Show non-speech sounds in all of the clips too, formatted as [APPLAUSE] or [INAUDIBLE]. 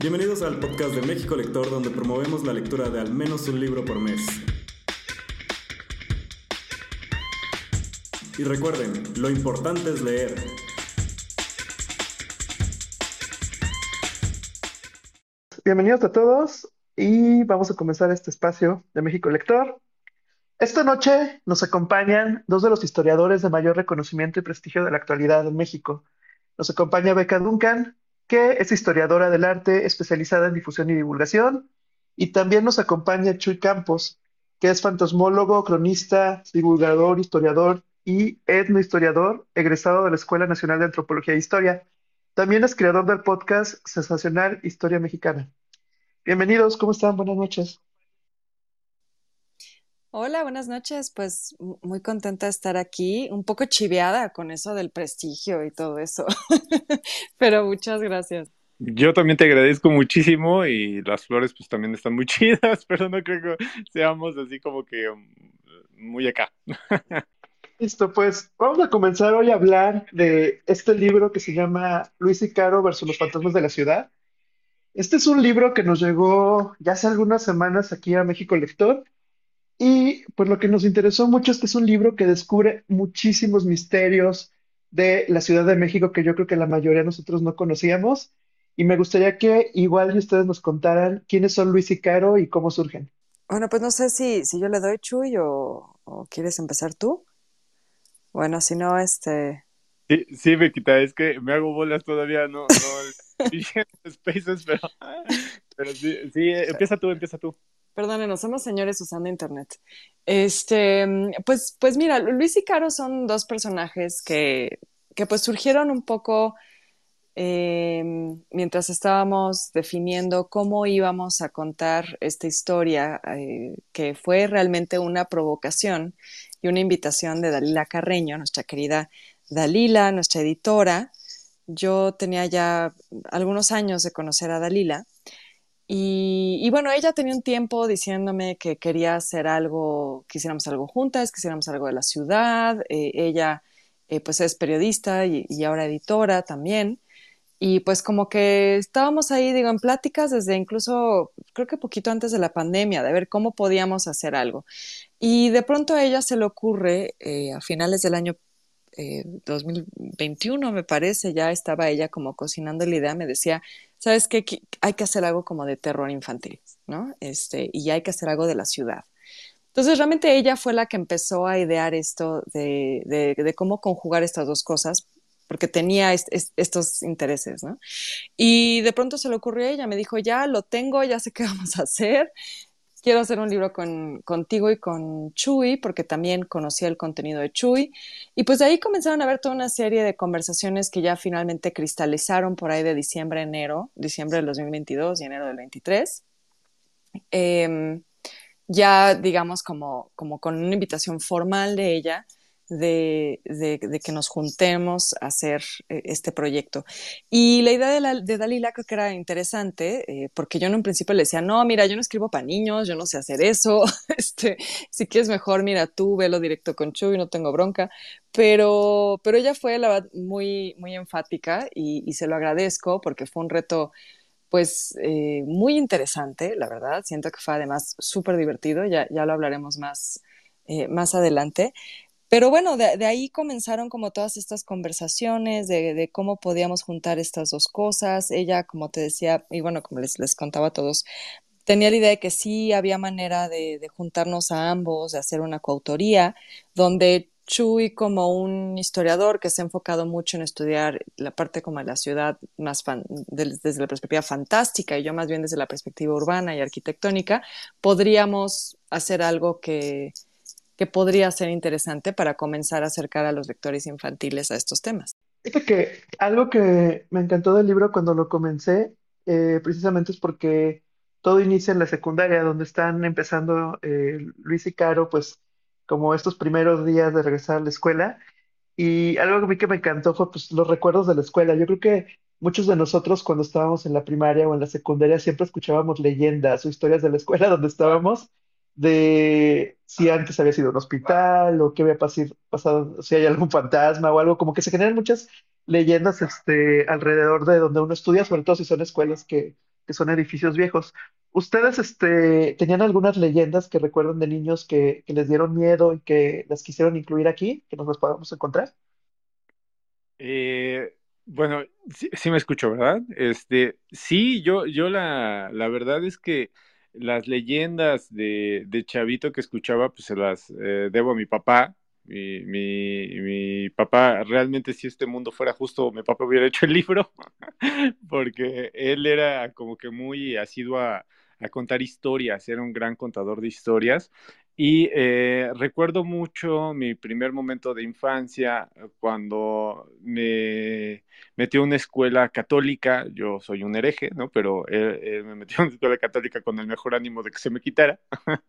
Bienvenidos al podcast de México Lector, donde promovemos la lectura de al menos un libro por mes. Y recuerden, lo importante es leer. Bienvenidos a todos y vamos a comenzar este espacio de México Lector. Esta noche nos acompañan dos de los historiadores de mayor reconocimiento y prestigio de la actualidad en México. Nos acompaña Beca Duncan, que es historiadora del arte especializada en difusión y divulgación. Y también nos acompaña Chuy Campos, que es fantasmólogo, cronista, divulgador, historiador y etnohistoriador, egresado de la Escuela Nacional de Antropología e Historia. También es creador del podcast sensacional Historia Mexicana. Bienvenidos, ¿cómo están? Buenas noches. Hola, buenas noches. Pues muy contenta de estar aquí, un poco chiveada con eso del prestigio y todo eso, [LAUGHS] pero muchas gracias. Yo también te agradezco muchísimo y las flores pues también están muy [LAUGHS] chidas, pero no creo que seamos así como que um, muy acá. [LAUGHS] Listo, pues vamos a comenzar hoy a hablar de este libro que se llama Luis y Caro versus los fantasmas de la ciudad. Este es un libro que nos llegó ya hace algunas semanas aquí a México Lector y pues lo que nos interesó mucho es que es un libro que descubre muchísimos misterios de la Ciudad de México que yo creo que la mayoría de nosotros no conocíamos. Y me gustaría que igual ustedes nos contaran quiénes son Luis y Caro y cómo surgen. Bueno, pues no sé si, si yo le doy Chuy o, o quieres empezar tú. Bueno, si no, este... Sí, sí, Bequita, es que me hago bolas todavía, no, no, [LAUGHS] spaces, pero, pero sí, sí, empieza tú, empieza tú. Perdónenos, somos señores usando internet. Este, pues, pues mira, Luis y Caro son dos personajes que, que pues surgieron un poco eh, mientras estábamos definiendo cómo íbamos a contar esta historia, eh, que fue realmente una provocación y una invitación de Dalila Carreño, nuestra querida Dalila, nuestra editora. Yo tenía ya algunos años de conocer a Dalila y, bueno, ella tenía un tiempo diciéndome que quería hacer algo, quisiéramos algo juntas, quisiéramos algo de la ciudad. Eh, ella eh, pues es periodista y, ahora editora también. Y pues como que estábamos ahí, digo, en pláticas desde incluso, creo que poquito antes de la pandemia, de ver cómo podíamos hacer algo. Y de pronto a ella se le ocurre, eh, a finales del año 2021, me parece, ya estaba ella como cocinando la idea, me decía, ¿sabes qué? Hay que hacer algo como de terror infantil, ¿no? Este, y hay que hacer algo de la ciudad. Entonces, realmente ella fue la que empezó a idear esto de, de, cómo conjugar estas dos cosas, porque tenía estos intereses, ¿no? Y de pronto se le ocurrió a ella, me dijo, ya lo tengo, ya sé qué [LAUGHS] vamos a hacer, quiero hacer un libro con, contigo y con Chuy, porque también conocía el contenido de Chuy. Y pues de ahí comenzaron a haber toda una serie de conversaciones que ya finalmente cristalizaron por ahí de diciembre, enero, diciembre del 2022 y enero del 23. Em, ya, digamos, como, como con una invitación formal de ella de, que nos juntemos a hacer eh, este proyecto. Y la idea de, la, Dalila creo que era interesante, eh, porque yo en un principio le decía, no, mira, yo no escribo para niños, yo no sé hacer eso, [LAUGHS] este, si quieres mejor, mira, tú velo directo con Chuy, no tengo bronca, pero, pero ella fue, la verdad, muy, muy enfática y, y se lo agradezco porque fue un reto pues eh, muy interesante, la verdad. Siento que fue además súper divertido, ya, ya lo hablaremos más, más adelante. Pero bueno, de, ahí comenzaron como todas estas conversaciones de, cómo podíamos juntar estas dos cosas. Ella, como te decía, y bueno, como les, les contaba a todos, tenía la idea de que sí había manera de, juntarnos a ambos, de hacer una coautoría, donde Chuy como un historiador que se ha enfocado mucho en estudiar la parte como de la ciudad más desde la perspectiva fantástica y yo más bien desde la perspectiva urbana y arquitectónica, podríamos hacer algo que, que podría ser interesante para comenzar a acercar a los lectores infantiles a estos temas. Fíjate que algo que me encantó del libro cuando lo comencé, eh, precisamente es porque todo inicia en la secundaria, donde están empezando eh, Luis y Caro, pues como estos primeros días de regresar a la escuela. Y algo a mí que me encantó fue pues, los recuerdos de la escuela. Yo creo que muchos de nosotros cuando estábamos en la primaria o en la secundaria siempre escuchábamos leyendas o historias de la escuela [LAUGHS] donde estábamos de si antes había sido un hospital o qué había pasado, si hay algún fantasma o algo, como que se generan muchas leyendas este, alrededor de donde uno estudia, sobre todo si son escuelas que que son edificios viejos. ¿Ustedes este, tenían algunas leyendas que recuerdan de niños que, que les dieron miedo y que las quisieron incluir aquí, que nos las podamos encontrar? Eh, bueno, sí, me escucho, ¿verdad? Este, sí, yo, yo la, la verdad es que las leyendas de, de Chavito que escuchaba, pues se las eh, debo a mi papá. Mi, mi, papá, realmente si este mundo fuera justo, mi papá hubiera hecho el libro, [LAUGHS] porque él era como que muy asiduo a, a contar historias, era un gran contador de historias. Y eh, recuerdo mucho mi primer momento de infancia eh, cuando me metió a una escuela católica. Yo soy un hereje, ¿no? Pero él, él me metió a una escuela católica con el mejor ánimo de que se me quitara. [LAUGHS]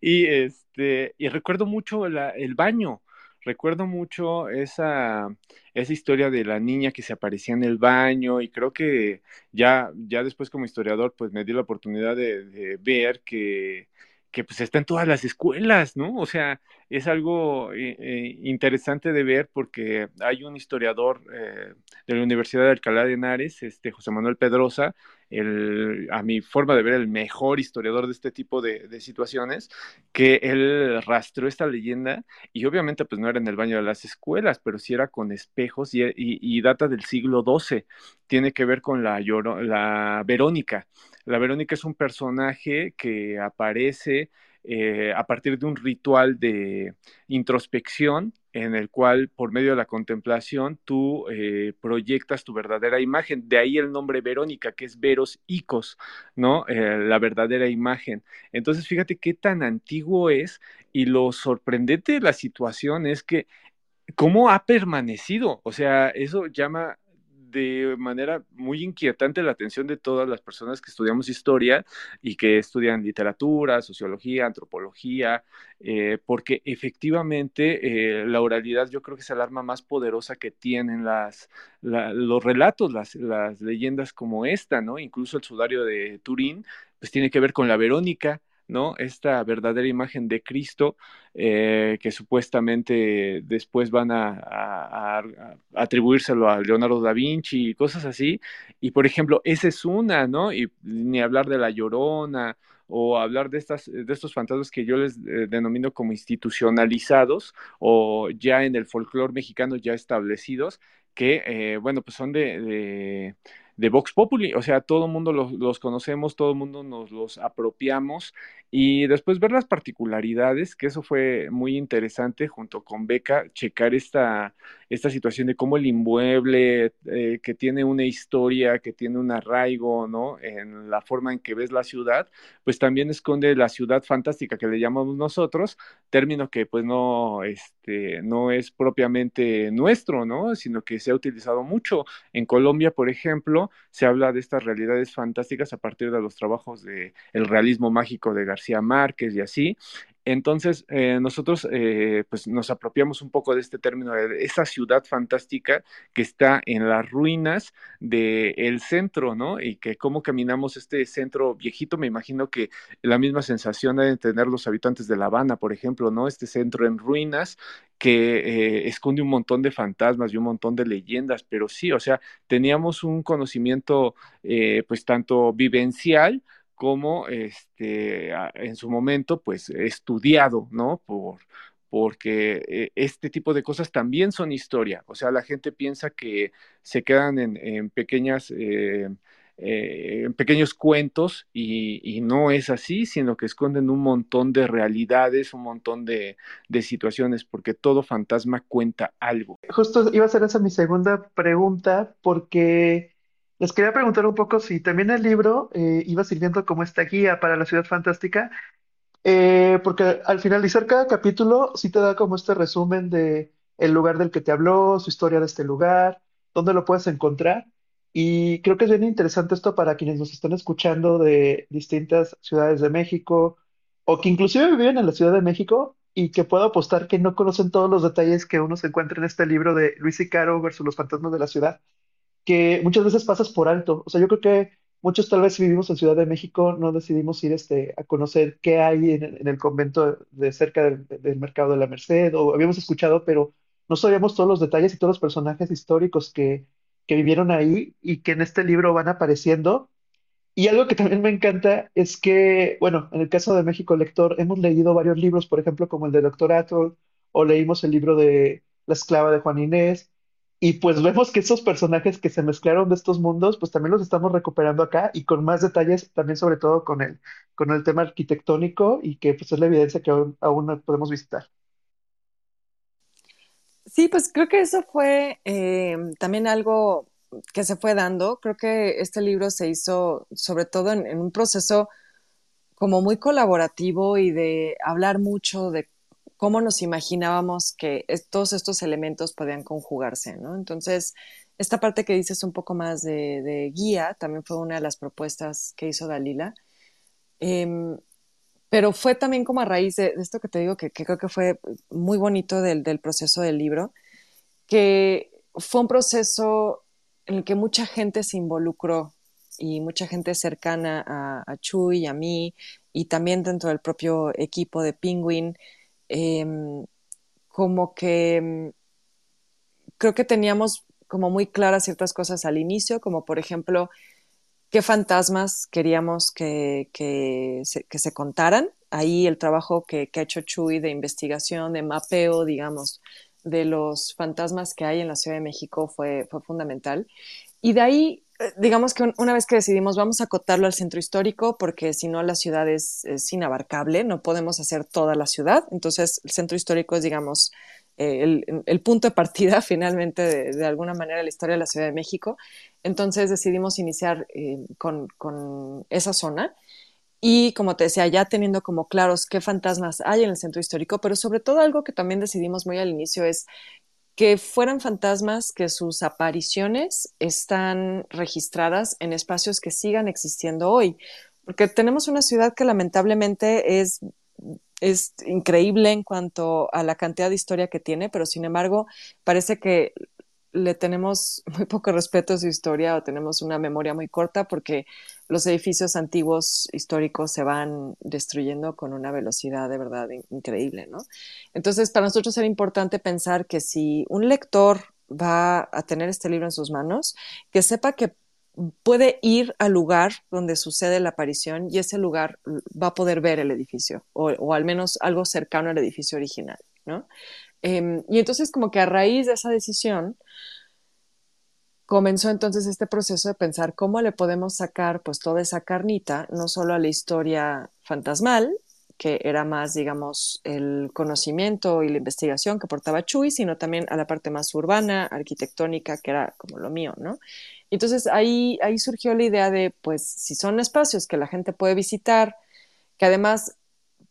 y, este, y recuerdo mucho la, el baño. Recuerdo mucho esa, esa historia de la niña que se aparecía en el baño y creo que ya, ya después como historiador pues me di la oportunidad de ver que que pues está en todas las escuelas, ¿no? O sea, es algo eh, eh, interesante de ver porque hay un historiador eh, de la Universidad de Alcalá de Henares, este José Manuel Pedrosa, el, a mi forma de ver, el mejor historiador de este tipo de, situaciones, que él rastreó esta leyenda y obviamente pues no era en el baño de las escuelas, pero sí era con espejos y, y, data del siglo XII, tiene que ver con la, la Verónica. La Verónica es un personaje que aparece eh, a partir de un ritual de introspección en el cual por medio de la contemplación tú eh, proyectas tu verdadera imagen. De ahí el nombre Verónica, que es Veros Icos, ¿no? Eh, la verdadera imagen. Entonces, fíjate qué tan antiguo es y lo sorprendente de la situación es que cómo ha permanecido. O sea, eso llama de manera muy inquietante la atención de todas las personas que estudiamos historia y que estudian literatura, sociología, antropología, eh, porque efectivamente eh, la oralidad yo creo que es el arma más poderosa que tienen las, la, los relatos, las, las leyendas como esta, ¿no? Incluso el sudario de Turín, pues tiene que ver con la Verónica, ¿no? Esta verdadera imagen de Cristo eh, que supuestamente después van a, a, atribuírselo a Leonardo da Vinci y cosas así. Y por ejemplo, esa es una, ¿no? Y ni hablar de la Llorona o hablar de, estas, de estos fantasmas que yo les eh, denomino como institucionalizados o ya en el folclore mexicano ya establecidos, que, eh, bueno, pues son de de Vox Populi, o sea, todo el mundo los, conocemos, todo el mundo nos los apropiamos y después ver las particularidades, que eso fue muy interesante junto con Beca, checar esta, esta situación de cómo el inmueble eh, que tiene una historia, que tiene un arraigo, ¿no? En la forma en que ves la ciudad, pues también esconde la ciudad fantástica que le llamamos nosotros, término que pues no, este, no es propiamente nuestro, ¿no? Sino que se ha utilizado mucho. En Colombia, por ejemplo, se habla de estas realidades fantásticas a partir de los trabajos de el realismo mágico de García Márquez y así. Entonces, eh, nosotros eh, pues nos apropiamos un poco de este término, de esa ciudad fantástica que está en las ruinas del el centro, ¿no? Y que cómo caminamos este centro viejito, me imagino que la misma sensación deben tener los habitantes de La Habana, por ejemplo, ¿no? Este centro en ruinas que eh, esconde un montón de fantasmas y un montón de leyendas, pero sí, o sea, teníamos un conocimiento pues tanto vivencial, como este, en su momento, pues estudiado, ¿no? Por, porque eh, este tipo de cosas también son historia. O sea, la gente piensa que se quedan en, pequeñas, eh, eh, pequeños cuentos y, y, no es así, sino que esconden un montón de realidades, un montón de, de, situaciones, porque todo fantasma cuenta algo. Justo iba a ser esa mi segunda pregunta, porque les quería preguntar un poco si también el libro eh, iba sirviendo como esta guía para la ciudad fantástica, eh, porque al finalizar cada capítulo sí te da como este resumen de el lugar del que te habló, su historia de este lugar, dónde lo puedes encontrar. Y creo que es bien interesante esto para quienes nos están escuchando de distintas ciudades de México o que inclusive viven en la Ciudad de México y que puedo apostar que no conocen todos los detalles que uno se encuentra en este libro de Luis y Caro versus los fantasmas de la ciudad que muchas veces pasas por alto. O sea, yo creo que muchos tal vez si vivimos en Ciudad de México no decidimos ir este, a conocer qué hay en, el convento de cerca del, mercado de la Merced, o habíamos escuchado, pero no sabíamos todos los detalles y todos los personajes históricos que, que vivieron ahí y que en este libro van apareciendo. Y algo que también me encanta es que, bueno, en el caso de México Lector, hemos leído varios libros, por ejemplo, como el de Doctor Atroll, o leímos el libro de La esclava de Juan Inés, y pues vemos que esos personajes que se mezclaron de estos mundos, pues también los estamos recuperando acá y con más detalles, también sobre todo con el, con el tema arquitectónico y que pues es la evidencia que aún, aún podemos visitar. Sí, pues creo que eso fue eh, también algo que se fue dando. Creo que este libro se hizo sobre todo en, en un proceso como muy colaborativo y de hablar mucho de cómo nos imaginábamos que todos estos elementos podían conjugarse, ¿no? Entonces, esta parte que dices un poco más de, guía también fue una de las propuestas que hizo Dalila. Em, pero fue también como a raíz de, esto que te digo, que, que creo que fue muy bonito del, proceso del libro, que fue un proceso en el que mucha gente se involucró y mucha gente cercana a, a Chuy y a mí, y también dentro del propio equipo de Penguin, em, como que em, creo que teníamos como muy claras ciertas cosas al inicio, como por ejemplo, qué fantasmas queríamos que, que se, contaran. Ahí el trabajo que, que ha hecho Chuy de investigación, de mapeo, digamos, de los fantasmas que hay en la Ciudad de México fue, fue fundamental. Y de ahí, digamos que un- una vez que decidimos, vamos a acotarlo al centro histórico, porque si no la ciudad es, es inabarcable, no podemos hacer toda la ciudad. Entonces, el centro histórico es, digamos, eh, el, punto de partida [LAUGHS] finalmente de, de alguna manera de la historia de la Ciudad de México. Entonces decidimos iniciar eh, con, con esa zona y como te decía, ya teniendo como claros qué fantasmas hay en el centro histórico, pero sobre todo algo que también decidimos muy al inicio es que fueran fantasmas que sus apariciones están registradas en espacios que sigan existiendo hoy. Porque tenemos una ciudad que lamentablemente es, es increíble en cuanto a la cantidad de historia que tiene, pero sin embargo parece que le tenemos [LAUGHS] muy poco respeto a su historia o tenemos una memoria muy corta porque los edificios antiguos históricos se van destruyendo con una velocidad de verdad in- increíble, ¿no? Entonces, para nosotros era importante pensar que si un lector va a tener este libro en sus manos, que sepa que puede ir al lugar donde sucede la aparición y ese lugar va a poder ver el edificio o, o al menos algo cercano al edificio original, ¿no? Em, y entonces como que a raíz de esa decisión comenzó entonces este proceso de pensar cómo le podemos sacar pues toda esa carnita, no solo a la historia fantasmal, que era más, digamos, el conocimiento y la investigación que aportaba Chuy, sino también a la parte más urbana, arquitectónica, que era como lo mío, ¿no? Entonces ahí, ahí surgió la idea de, pues, si son espacios que la gente puede visitar, que además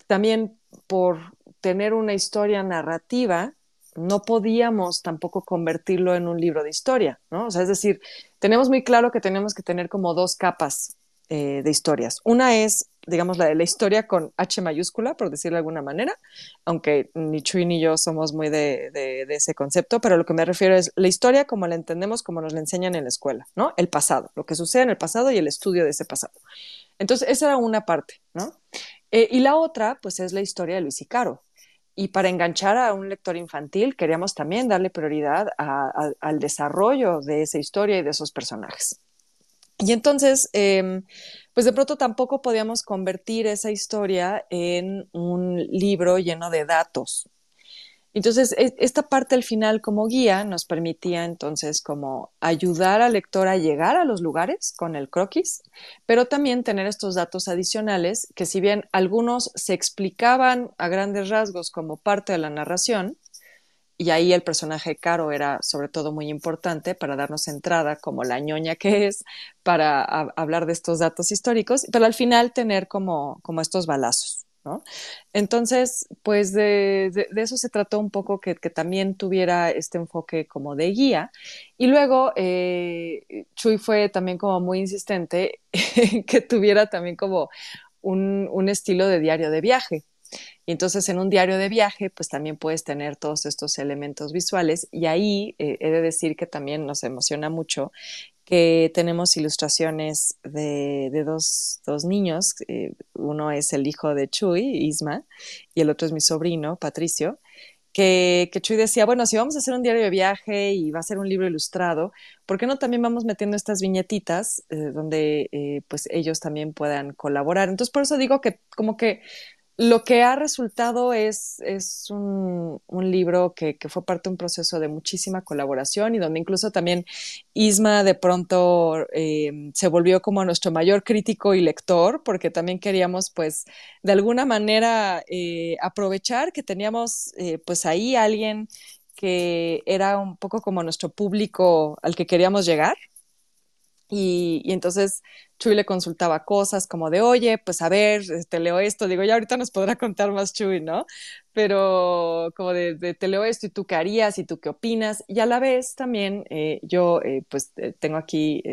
también por tener una historia narrativa, no podíamos tampoco convertirlo en un libro de historia, ¿no? O sea, es decir, tenemos muy claro que tenemos que tener como dos capas eh, de historias. Una es, digamos, la de la historia con H mayúscula, por decirlo de alguna manera, aunque ni Chuy ni yo somos muy de, ese concepto, pero lo que me refiero es la historia como la entendemos, como nos la enseñan en la escuela, ¿no? El pasado, lo que sucede en el pasado y el estudio de ese pasado. Entonces, esa era una parte, ¿no? Eh, y la otra, pues, es la historia de Luis y Caro. Y para enganchar a un lector infantil, queríamos también darle prioridad al desarrollo de esa historia y de esos personajes. Y entonces, eh, pues de pronto tampoco podíamos convertir esa historia en un libro lleno de datos. Entonces, esta parte al final como guía nos permitía entonces como ayudar al lector a llegar a los lugares con el croquis, pero también tener estos datos adicionales que si bien algunos se explicaban a grandes rasgos como parte de la narración, y ahí el personaje Caro era sobre todo muy importante para darnos entrada como la ñoña que es para hablar de estos datos históricos, pero al final tener como, como estos balazos. ¿No? Entonces, pues de, eso se trató un poco que, también tuviera este enfoque como de guía. Y luego eh, Chuy fue también como muy insistente [LAUGHS] que tuviera también como un, un estilo de diario de viaje. Y entonces en un diario de viaje, pues también puedes tener todos estos elementos visuales y ahí eh, he de decir que también nos emociona mucho que tenemos ilustraciones de, de dos, dos, niños. Eh, uno es el hijo de Chuy, Isma, y el otro es mi sobrino, Patricio. que, que Chuy decía, bueno, si vamos a hacer un diario de viaje y va a ser un libro ilustrado, ¿por qué no también vamos metiendo estas viñetitas eh, donde eh, pues ellos también puedan colaborar? Entonces, por eso digo que como que lo que ha resultado es, es un, libro que, fue parte de un proceso de muchísima colaboración y donde incluso también Isma de pronto eh, se volvió como nuestro mayor crítico y lector, porque también queríamos pues de alguna manera eh, aprovechar que teníamos eh, pues ahí alguien que era un poco como nuestro público al que queríamos llegar. y entonces Chuy le consultaba cosas como de, oye, pues a ver, te leo esto, digo, ya ahorita nos podrá contar más Chuy, ¿no? Pero como de, te leo esto y tú qué harías y tú qué opinas. Y a la vez también eh, yo eh, pues eh, tengo aquí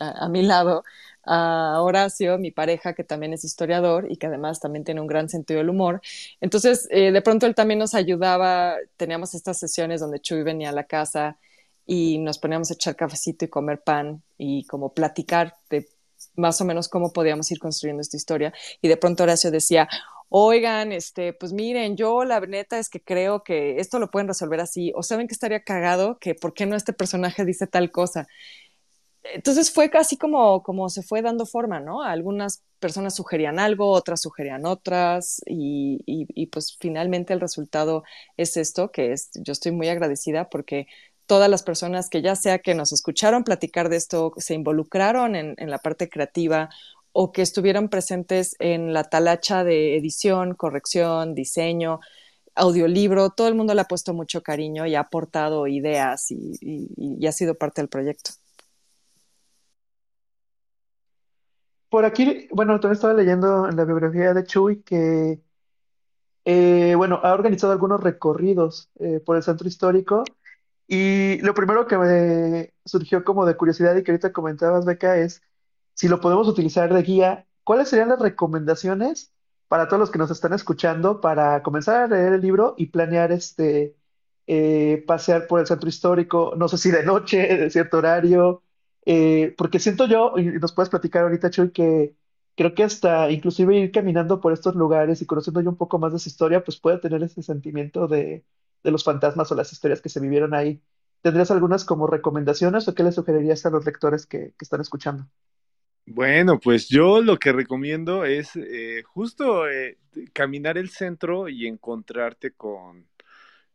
a, mi lado a Horacio, mi pareja, que también es historiador y que además también tiene un gran sentido del humor. Entonces, de pronto él también nos ayudaba, teníamos estas sesiones donde Chuy venía a la casa y nos poníamos a echar cafecito y comer pan y como platicar de más o menos cómo podíamos ir construyendo esta historia. Y de pronto Horacio decía, oigan, este, pues miren, yo la neta es que creo que esto lo pueden resolver así, o saben que estaría cagado, que por qué no este personaje dice tal cosa. Entonces fue casi como, como se fue dando forma, ¿no? Algunas personas sugerían algo, otras sugerían otras, y, y, y pues finalmente el resultado es esto, que es, yo estoy muy agradecida porque todas las personas que ya sea que nos escucharon platicar de esto, se involucraron en, la parte creativa o que estuvieron presentes en la talacha de edición, corrección, diseño, audiolibro, todo el mundo le ha puesto mucho cariño y ha aportado ideas y, ha sido parte del proyecto. Por aquí, bueno, también estaba leyendo en la biografía de Chuy que, eh, bueno, ha organizado algunos recorridos eh, por el centro histórico y lo primero que me surgió como de curiosidad y que ahorita comentabas, Beca, es si lo podemos utilizar de guía, ¿cuáles serían las recomendaciones para todos los que nos están escuchando para comenzar a leer el libro y planear este eh, pasear por el centro histórico, no sé si de noche, [LAUGHS] de cierto horario, eh, porque siento yo, y nos puedes platicar ahorita, Chuy, que creo que hasta inclusive ir caminando por estos lugares y conociendo yo un poco más de su historia, pues puede tener ese sentimiento de de los fantasmas o las historias que se vivieron ahí. ¿Tendrías algunas como recomendaciones o qué le sugerirías a los lectores que, están escuchando? Bueno, pues yo lo que recomiendo es eh, justo eh, caminar el centro y encontrarte con,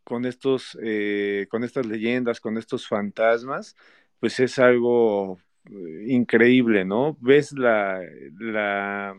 con estos, eh, con estas leyendas, con estos fantasmas, pues es algo increíble, ¿no? Ves la, la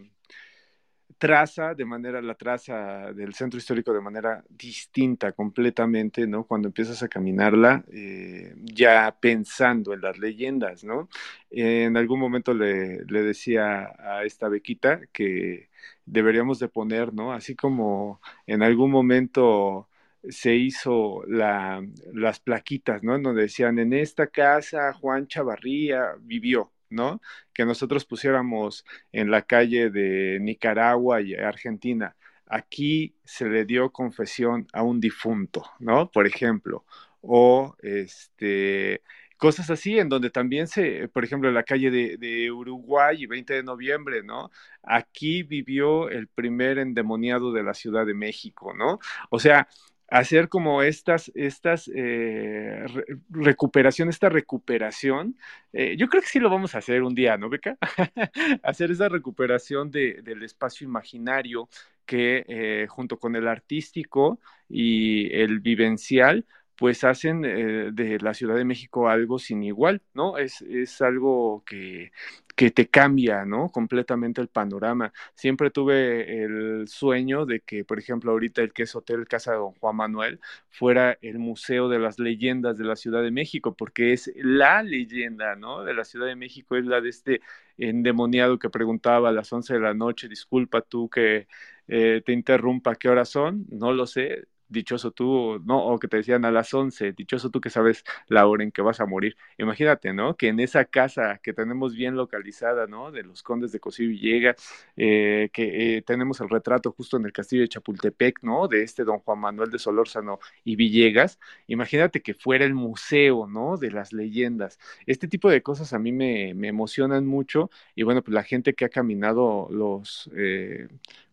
traza de manera, la traza del centro histórico de manera distinta completamente, ¿no? Cuando empiezas a caminarla, eh, ya pensando en las leyendas, ¿no? en algún momento le, le, decía a esta bequita que deberíamos de poner, ¿no? Así como en algún momento se hizo la, las plaquitas, ¿no? En donde decían, en esta casa Juan Chavarría vivió, ¿no? Que nosotros pusiéramos en la calle de Nicaragua y Argentina. Aquí se le dio confesión a un difunto, ¿no? Por ejemplo, o este cosas así, en donde también se, por ejemplo, en la calle de, Uruguay y 20 de noviembre, ¿no? Aquí vivió el primer endemoniado de la Ciudad de México, ¿no? O sea, hacer como estas, estas eh, recuperación, esta recuperación. Eh, yo creo que sí lo vamos a hacer un día, ¿no, Beca? [LAUGHS] hacer esa recuperación de, del espacio imaginario que eh, junto con el artístico y el vivencial, pues hacen de la Ciudad de México algo sin igual, ¿no? Es, es algo que, que te cambia, ¿no? Completamente el panorama. Siempre tuve el sueño de que, por ejemplo, ahorita el que es Hotel Casa de Don Juan Manuel fuera el Museo de las Leyendas de la Ciudad de México, porque es la leyenda, ¿no? De la Ciudad de México, es la de este endemoniado que preguntaba a las 11 de la noche, disculpa tú que eh, te interrumpa, ¿qué horas son? No lo sé, dichoso tú, ¿no? O que te decían a las 11, dichoso tú que sabes la hora en que vas a morir. Imagínate, ¿no? Que en esa casa que tenemos bien localizada, ¿no? De los condes de Cosí Villegas, eh, que eh, tenemos el retrato justo en el castillo de Chapultepec, ¿no? De este don Juan Manuel de Solórzano y Villegas. Imagínate que fuera el museo, ¿no? De las leyendas. Este tipo de cosas a mí me, me emocionan mucho y bueno, pues la gente que ha caminado los... Eh,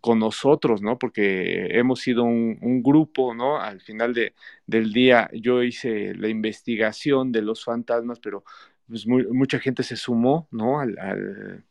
con nosotros, ¿no? Porque hemos sido un, grupo ¿no? Al final de, del día yo hice la investigación de los fantasmas, pero pues mucha gente se sumó, ¿no? Al,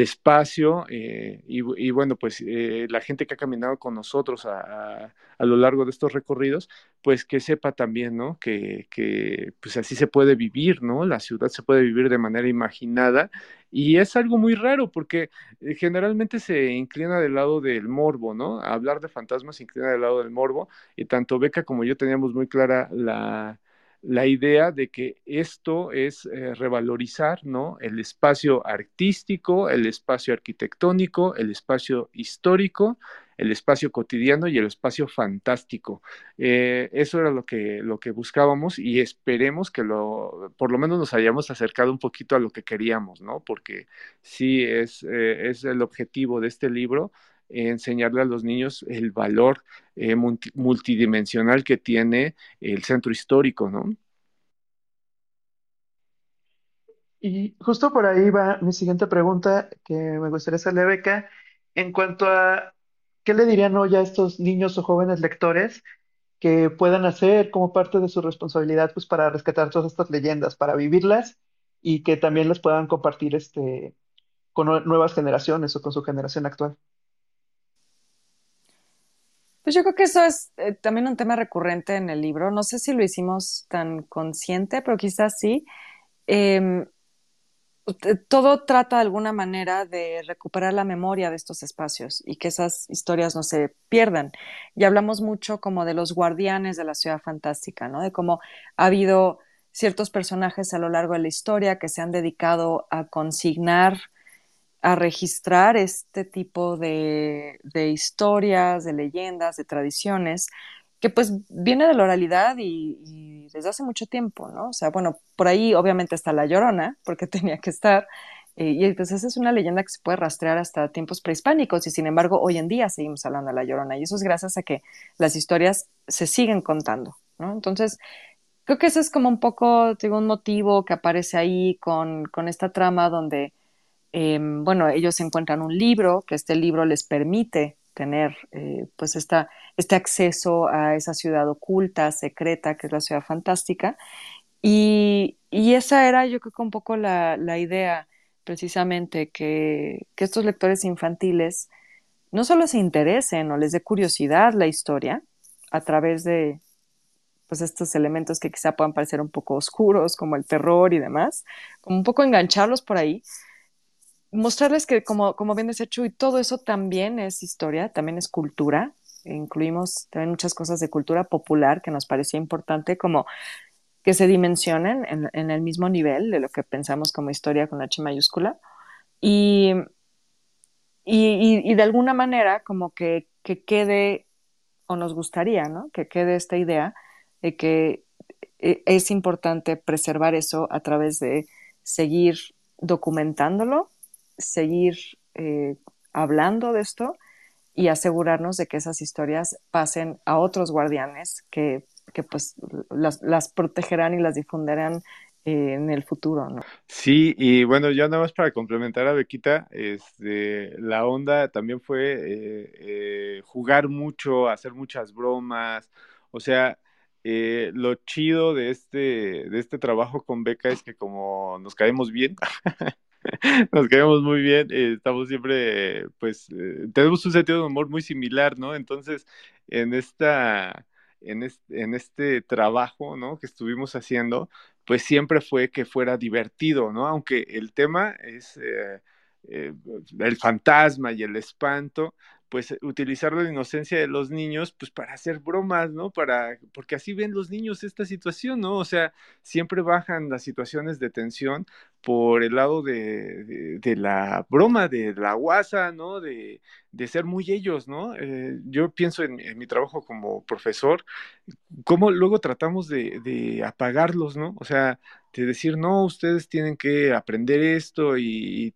espacio eh, y, bueno, pues eh, la gente que ha caminado con nosotros a, a, lo largo de estos recorridos, pues que sepa también, ¿no? Que, que pues así se puede vivir, ¿no? La ciudad se puede vivir de manera imaginada y es algo muy raro porque eh, generalmente se inclina del lado del morbo, ¿no? Hablar de fantasmas se inclina del lado del morbo y tanto Beca como yo teníamos muy clara la la idea de que esto es eh, revalorizar ¿no? el espacio artístico, el espacio arquitectónico, el espacio histórico, el espacio cotidiano y el espacio fantástico. Eh, eso era lo que, lo que buscábamos y esperemos que lo, por lo menos nos hayamos acercado un poquito a lo que queríamos, ¿no? Porque sí es, eh, es el objetivo de este libro, enseñarle a los niños el valor eh, multidimensional que tiene el centro histórico, ¿no? Y justo por ahí va mi siguiente pregunta que me gustaría hacerle a Beca. En cuanto a qué le dirían hoy a estos niños o jóvenes lectores que puedan hacer como parte de su responsabilidad pues para rescatar todas estas leyendas, para vivirlas y que también las puedan compartir este, con nuevas generaciones o con su generación actual. Pues yo creo que eso es eh, también un tema recurrente en el libro. No sé si lo hicimos tan consciente, pero quizás sí. Em, todo trata de alguna manera de recuperar la memoria de estos espacios y que esas historias no se pierdan. Y hablamos mucho como de los guardianes de la ciudad fantástica, ¿no? De cómo ha habido ciertos personajes a lo largo de la historia que se han dedicado a consignar a registrar este tipo de, historias, de leyendas, de tradiciones, que pues viene de la oralidad y, desde hace mucho tiempo, ¿no? O sea, bueno, por ahí obviamente está La Llorona, porque [LAUGHS] tenía que estar, eh, y entonces esa es una leyenda que se puede rastrear hasta tiempos prehispánicos, y sin embargo hoy en día seguimos hablando de La Llorona, y eso es gracias a que las historias se siguen contando, ¿no? Entonces, creo que ese es como un poco, digo, un motivo que aparece ahí con, con esta trama donde Em, bueno, ellos encuentran un libro, que este libro les permite tener eh, pues esta, este acceso a esa ciudad oculta, secreta, que es la ciudad fantástica. Y, esa era yo creo que un poco la, la idea, precisamente, que, que, estos lectores infantiles no solo se interesen o les dé curiosidad la historia a través de pues estos elementos que quizá puedan parecer un poco oscuros, como el terror y demás, como un poco engancharlos por ahí, mostrarles que, como, como bien decía Chuy, todo eso también es historia, también es cultura. Incluimos también muchas cosas de cultura popular que nos parecía importante, como que se dimensionen en, el mismo nivel de lo que pensamos como historia con H mayúscula. Y, y, de alguna manera, como que, que, quede, o nos gustaría, ¿no? Que quede esta idea de que eh, es importante preservar eso a través de seguir documentándolo seguir eh, hablando de esto y asegurarnos de que esas historias pasen a otros guardianes que, que pues las, las, protegerán y las difundirán eh, en el futuro. Sí, y bueno, ya nada más para complementar a Bequita, este, la onda también fue eh, jugar mucho, hacer muchas bromas, o sea, lo chido de este, de este trabajo con Beca es que como nos caemos bien, [LAUGHS] [LAUGHS] Nos quedamos muy bien, eh, estamos siempre, pues, eh, tenemos un sentido de humor muy similar, ¿no? Entonces, en esta, en este, en este trabajo, ¿no? Que estuvimos haciendo, pues siempre fue que fuera divertido, ¿no? Aunque el tema es eh, el fantasma y el espanto, pues utilizar la inocencia de los niños pues para hacer bromas, ¿no? Para porque así ven los niños esta situación, ¿no? O sea, siempre bajan las situaciones de tensión por el lado de, de, la broma, de la guasa, ¿no? De, de ser muy ellos, ¿no? Eh, yo pienso en, mi trabajo como profesor, cómo luego tratamos de apagarlos, ¿no? O sea, de decir, no, ustedes tienen que aprender esto y,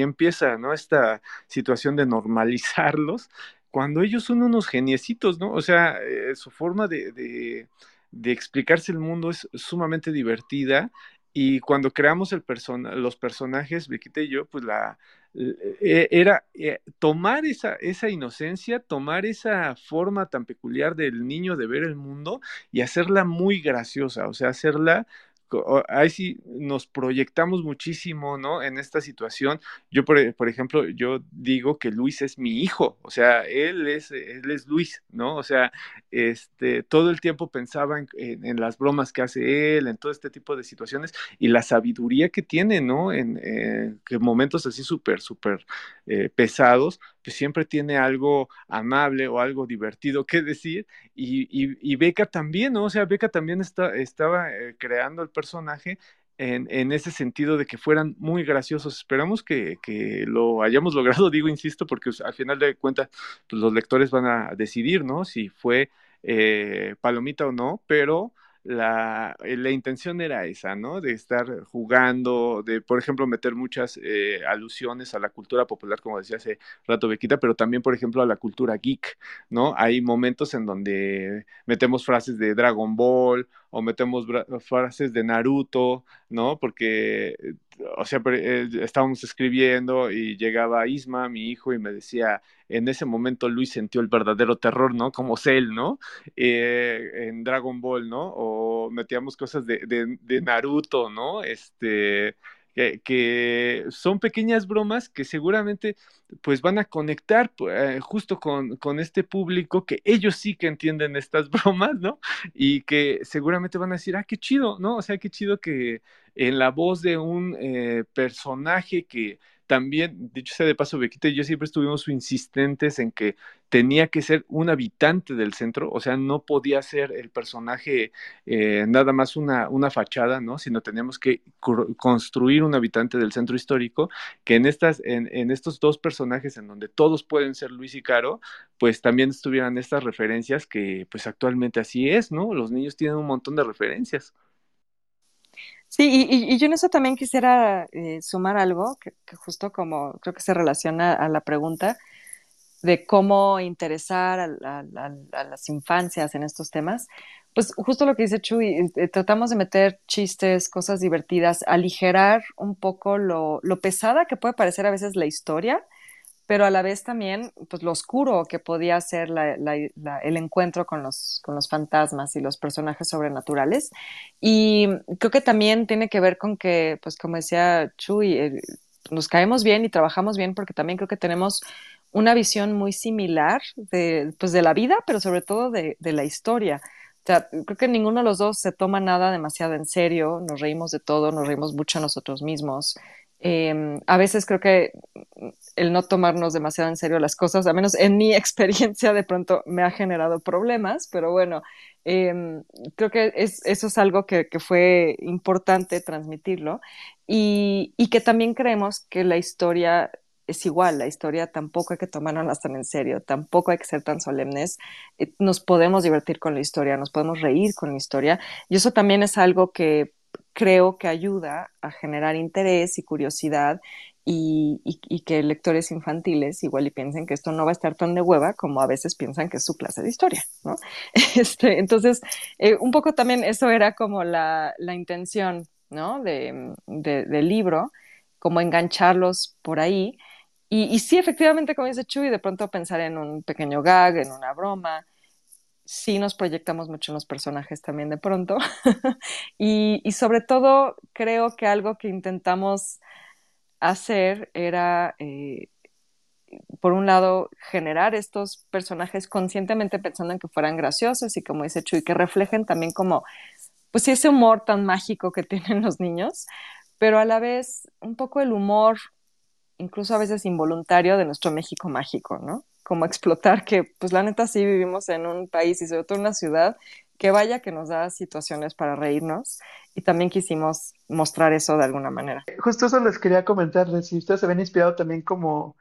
empieza, ¿no? Esta situación de normalizarlos cuando ellos son unos geniecitos, ¿no? O sea, eh, su forma de, de, explicarse el mundo es sumamente divertida Y cuando creamos el los personajes, Viquita y yo, pues la, e, era eh, tomar esa, esa inocencia, tomar esa forma tan peculiar del niño de ver el mundo y hacerla muy graciosa, o sea, hacerla ahí sí nos proyectamos muchísimo, ¿no? En esta situación. Yo, por, por, ejemplo, yo digo que Luis es mi hijo, o sea, él es, él es Luis, ¿no? O sea, este, todo el tiempo pensaba en, en, las bromas que hace él, en todo este tipo de situaciones y la sabiduría que tiene, ¿no? En, en momentos así súper, súper eh, pesados, pues siempre tiene algo amable o algo divertido que decir. Y, y, Beca también, ¿no? O sea, Beca también está, estaba eh, creando el personaje en, en, ese sentido de que fueran muy graciosos. Esperamos que, que, lo hayamos [LAUGHS] logrado, digo, insisto, porque al final de cuentas pues, los lectores van a decidir, ¿no? Si fue eh, palomita o no, pero la, eh, la, intención era esa, ¿no? De estar jugando, de, por ejemplo, meter muchas eh, alusiones a la cultura popular, como decía hace rato Bequita, pero también, por ejemplo, a la cultura geek, ¿no? Hay momentos en donde metemos frases de Dragon Ball o metemos frases de Naruto, ¿no? Porque, o sea, eh, estábamos escribiendo y llegaba Isma, mi hijo, y me decía, en ese momento Luis sintió el verdadero terror, ¿no? Como Cell, ¿no? Eh, en Dragon Ball, ¿no? O metíamos cosas de, de, de Naruto, ¿no? Este, que, son pequeñas bromas que seguramente pues van a conectar eh, justo con, con, este público que ellos sí que entienden estas [LAUGHS] bromas, ¿no? Y que seguramente van a decir, ah, qué chido, ¿no? O sea, qué chido que en la voz de un eh, personaje que también, dicho sea de paso, Bequita y yo siempre estuvimos insistentes en que tenía que ser un habitante del centro, o sea, no podía ser el personaje eh, nada más una, una fachada, ¿no? Sino teníamos que construir un habitante del centro histórico, que en, estas, en, en estos dos personajes en donde todos pueden ser Luis y Caro, pues también estuvieran estas referencias que pues actualmente así es, ¿no? Los niños tienen un montón de referencias. Sí, y, yo en eso también quisiera eh, sumar algo, que, justo como creo que se relaciona a la pregunta de cómo interesar a, las infancias en estos temas. Pues justo lo que dice Chuy, eh, tratamos de meter chistes, cosas divertidas, aligerar un poco lo pesada que puede parecer a veces la historia, pero a la vez también pues lo oscuro que podía ser el encuentro con los, con los fantasmas y los personajes sobrenaturales. Y creo que también tiene que ver con que, pues como decía Chuy, eh, nos caemos bien y trabajamos bien porque también creo que tenemos una visión muy similar de, pues, de la vida, pero sobre todo de, de la historia. O sea, creo que ninguno de los dos se toma nada demasiado en serio, nos reímos de todo, nos reímos mucho nosotros mismos. Em, a veces creo que el no tomarnos demasiado en serio las cosas, al menos en mi [LAUGHS] experiencia, de pronto me ha generado problemas, pero bueno, em, creo que eso es algo que, fue importante transmitirlo. Y, que también creemos que la historia es igual, la historia tampoco hay que tomarla tan en serio, tampoco hay que ser tan solemnes, eh, nos podemos divertir con la historia, nos podemos reír con la historia. Y eso también es algo que creo que ayuda a generar interés y curiosidad y, que lectores infantiles igual y piensen que esto no va a estar tan de hueva como a veces piensan que es su clase de historia, ¿no? [LAUGHS] Este, entonces, eh, un poco también eso era como la, intención, ¿no? De, del libro, como engancharlos por ahí. Y, y sí, efectivamente, como dice Chuy, de pronto pensar en un pequeño gag, en una broma, sí nos proyectamos mucho en los personajes también de pronto. [LAUGHS] y, sobre todo creo que algo que intentamos hacer era, eh, por un lado, generar estos personajes conscientemente pensando en que fueran graciosos y como dice Chuy, que reflejen también como, pues ese humor tan mágico que [LAUGHS] tienen los niños, pero a la vez un poco el humor, incluso a veces involuntario, de nuestro México mágico, ¿no? Como explotar que pues la neta sí vivimos en un país y sobre todo en una ciudad que vaya que nos da situaciones para reírnos y también quisimos mostrar eso de alguna manera. Justo eso les quería comentar, si ustedes se ven inspirado también como,